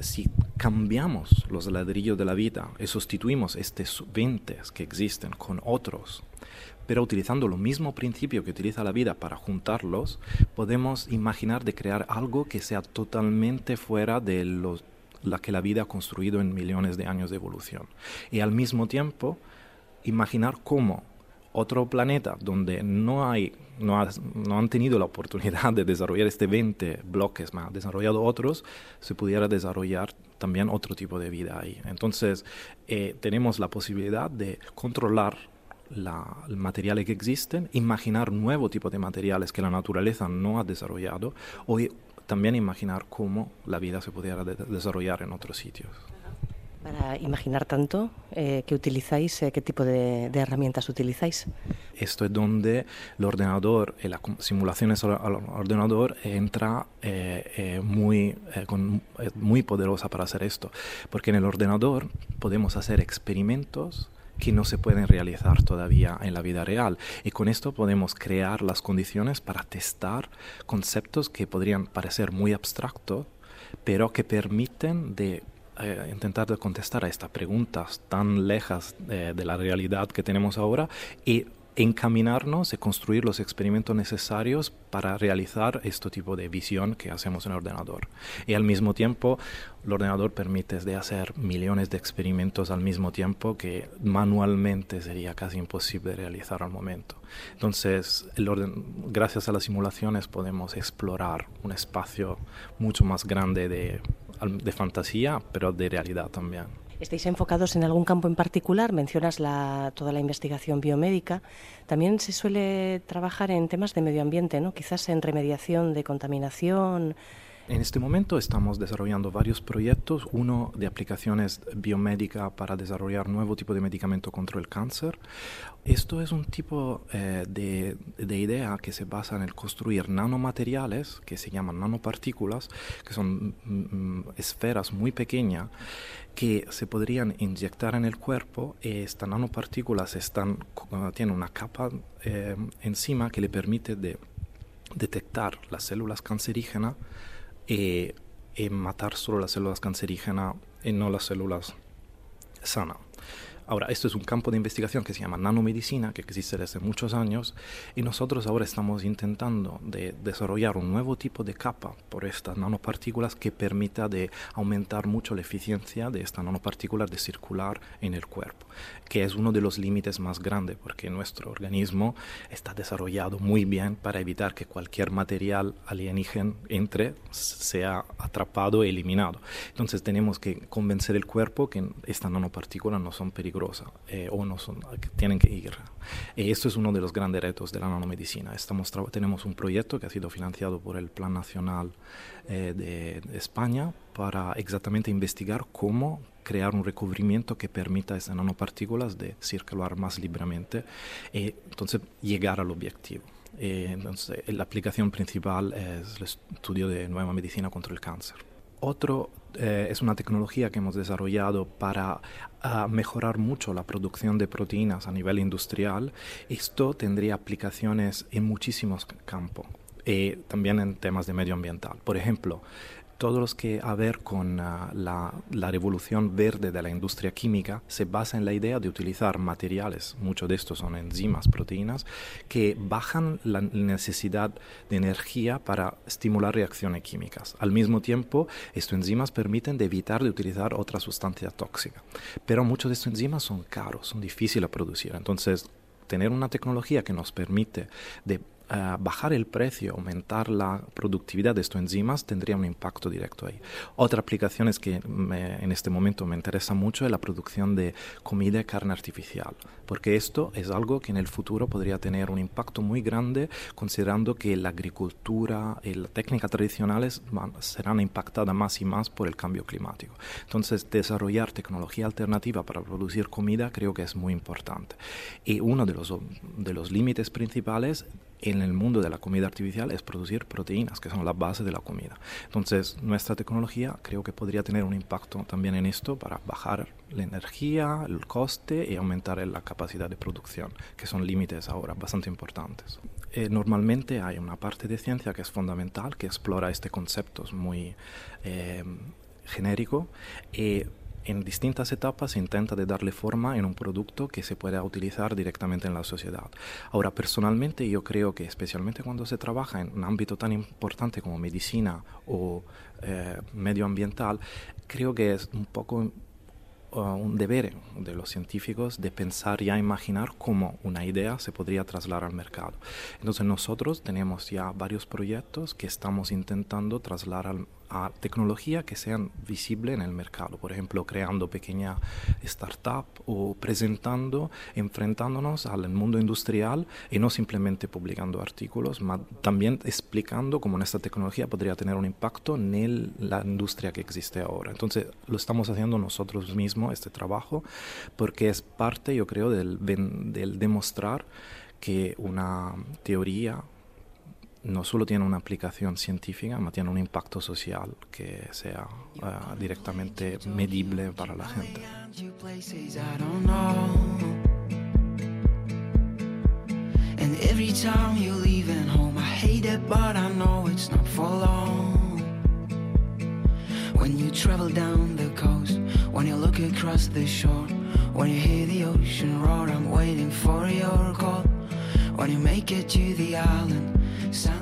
si cambiamos los ladrillos de la vida y sustituimos estos 20 que existen con otros, pero utilizando lo mismo principio que utiliza la vida para juntarlos, podemos imaginar de crear algo que sea totalmente fuera de lo que la vida ha construido en millones de años de evolución. Y al mismo tiempo, imaginar cómo otro planeta donde no hay no, no, han tenido la oportunidad de desarrollar este 20 bloques más, desarrollado otros, se pudiera desarrollar también otro tipo de vida ahí. Entonces, eh, tenemos la posibilidad de controlar la, los materiales que existen, imaginar nuevo tipo de materiales que la naturaleza no ha desarrollado, o también imaginar cómo la vida se pudiera desarrollar en otros sitios. Para imaginar tanto, eh, ¿qué utilizáis? Eh, ¿Qué tipo de, herramientas utilizáis? Esto es donde el ordenador, y las simulaciones al ordenador entra eh, muy, con, muy poderosa para hacer esto, porque en el ordenador podemos hacer experimentos que no se pueden realizar todavía en la vida real. Y con esto podemos crear las condiciones para testar conceptos que podrían parecer muy abstractos, pero que permiten de eh, intentar contestar a estas preguntas tan lejas eh, de la realidad que tenemos ahora y encaminarnos y construir los experimentos necesarios para realizar este tipo de visión que hacemos en el ordenador. Y al mismo tiempo, el ordenador permite hacer millones de experimentos al mismo tiempo que manualmente sería casi imposible realizar al momento. Entonces, el orden, gracias a las simulaciones podemos explorar un espacio mucho más grande de de fantasía, pero de realidad también. ¿Estáis enfocados en algún campo en particular? Mencionas toda la investigación biomédica. También se suele trabajar en temas de medio ambiente, ¿no? Quizás en remediación de contaminación, en este momento estamos desarrollando varios proyectos, uno de aplicaciones biomédicas para desarrollar nuevo tipo de medicamento contra el cáncer. Esto es un tipo eh, de, de, idea que se basa en el construir nanomateriales que se llaman nanopartículas, que son mm, esferas muy pequeñas que se podrían inyectar en el cuerpo y estas nanopartículas están, tienen una capa eh, encima que le permite de detectar las células cancerígenas y, matar solo las células cancerígenas y no las células sanas. Ahora, esto es un campo de investigación que se llama nanomedicina, que existe desde muchos años, y nosotros ahora estamos intentando de desarrollar un nuevo tipo de capa por estas nanopartículas que permita de aumentar mucho la eficiencia de estas nanopartículas de circular en el cuerpo, que es uno de los límites más grandes, porque nuestro organismo está desarrollado muy bien para evitar que cualquier material alienígena entre, sea atrapado e eliminado. Entonces tenemos que convencer el cuerpo que estas nanopartículas no son peligrosas eh, o no son, tienen que ir. Y esto es uno de los grandes retos de la nanomedicina. Estamos tenemos un proyecto que ha sido financiado por el Plan Nacional eh, de, España para exactamente investigar cómo crear un recubrimiento que permita a esas nanopartículas de circular más libremente y entonces llegar al objetivo. entonces, la aplicación principal es el estudio de nueva medicina contra el cáncer. Otro eh, es una tecnología que hemos desarrollado para ah, mejorar mucho la producción de proteínas a nivel industrial. Esto tendría aplicaciones en muchísimos campos, eh, también en temas de medio ambiental. Por ejemplo, todos los que a ver con ah, la, revolución verde de la industria química se basa en la idea de utilizar materiales, muchos de estos son enzimas, proteínas, que bajan la necesidad de energía para estimular reacciones químicas. Al mismo tiempo, estas enzimas permiten evitar de utilizar otra sustancia tóxica. Pero muchos de estos enzimas son caros, son difíciles de producir. Entonces, tener una tecnología que nos permite de bajar el precio, aumentar la productividad de estos enzimas, tendría un impacto directo ahí. Otra aplicación es que en este momento me interesa mucho es la producción de comida y carne artificial, porque esto es algo que en el futuro podría tener un impacto muy grande, considerando que la agricultura y las técnicas tradicionales serán impactadas más y más por el cambio climático. Entonces, desarrollar tecnología alternativa para producir comida creo que es muy importante. Y uno de los, de los límites principales en el mundo de la comida artificial es producir proteínas, que son la base de la comida. Entonces, nuestra tecnología creo que podría tener un impacto también en esto para bajar la energía, el coste y aumentar la capacidad de producción, que son límites ahora bastante importantes. eh, normalmente hay una parte de ciencia que es fundamental, que explora este concepto muy eh, genérico y en distintas etapas intenta de darle forma en un producto que se pueda utilizar directamente en la sociedad. Ahora, personalmente yo creo que especialmente cuando se trabaja en un ámbito tan importante como medicina o eh, medioambiental, creo que es un poco un deber de los científicos de pensar y imaginar cómo una idea se podría trasladar al mercado. Entonces nosotros tenemos ya varios proyectos que estamos intentando trasladar al, a tecnología que sean visible en el mercado, por ejemplo, creando pequeña startup o presentando, enfrentándonos al mundo industrial y no simplemente publicando artículos, sino también explicando cómo esta tecnología podría tener un impacto en la industria que existe ahora. Entonces, lo estamos haciendo nosotros mismos, este trabajo, porque es parte, yo creo, del, del demostrar que una teoría no solo tiene una aplicación científica, sino tiene un impacto social que sea uh, directamente medible para la gente. When you travel down the coast, when you look across the shore, when you hear the ocean roar, I'm waiting for your call. When you make it to the island,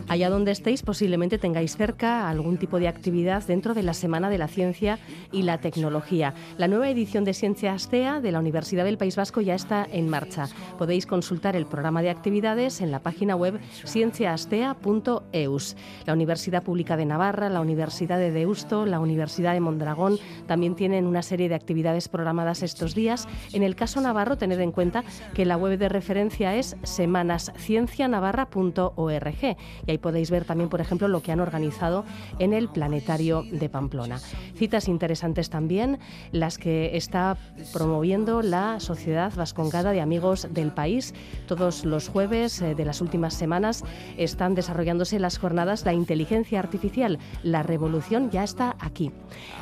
Allá donde estéis, posiblemente tengáis cerca algún tipo de actividad dentro de la Semana de la Ciencia y la Tecnología. La nueva edición de Ciencia Astea de la Universidad del País Vasco ya está en marcha. Podéis consultar el programa de actividades en la página web cienciaastea.eus. La Universidad Pública de Navarra, la Universidad de Deusto, la Universidad de Mondragón también tienen una serie de actividades programadas estos días. En el caso Navarro, tened en cuenta que la web de referencia es semanasciencianavarra.org y ahí podéis ver también, por ejemplo, lo que han organizado en el Planetario de Pamplona. Citas interesantes también, las que está promoviendo la Sociedad Vascongada de Amigos del País. Todos los jueves eh, de las últimas semanas están desarrollándose las jornadas La inteligencia artificial, la revolución ya está aquí.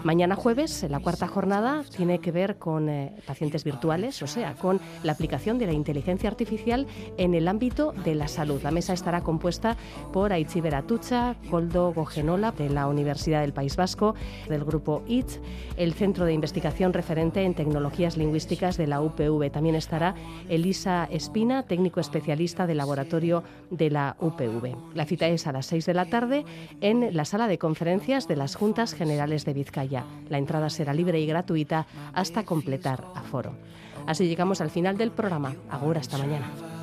Mañana jueves, la cuarta jornada, tiene que ver con eh, pacientes virtuales, o sea, con la aplicación de la inteligencia artificial en el ámbito de la salud. La mesa estará compuesta por Aitziber Atucha, Coldo Gogenola de la Universidad del País Vasco, del grupo IT, el Centro de Investigación Referente en Tecnologías Lingüísticas de la UPV. También estará Elisa Espina, técnico especialista del laboratorio de la UPV. La cita es a las 6 de la tarde en la sala de conferencias de las Juntas Generales de Vizcaya. La entrada será libre y gratuita hasta completar aforo. Así llegamos al final del programa. Ahora hasta mañana.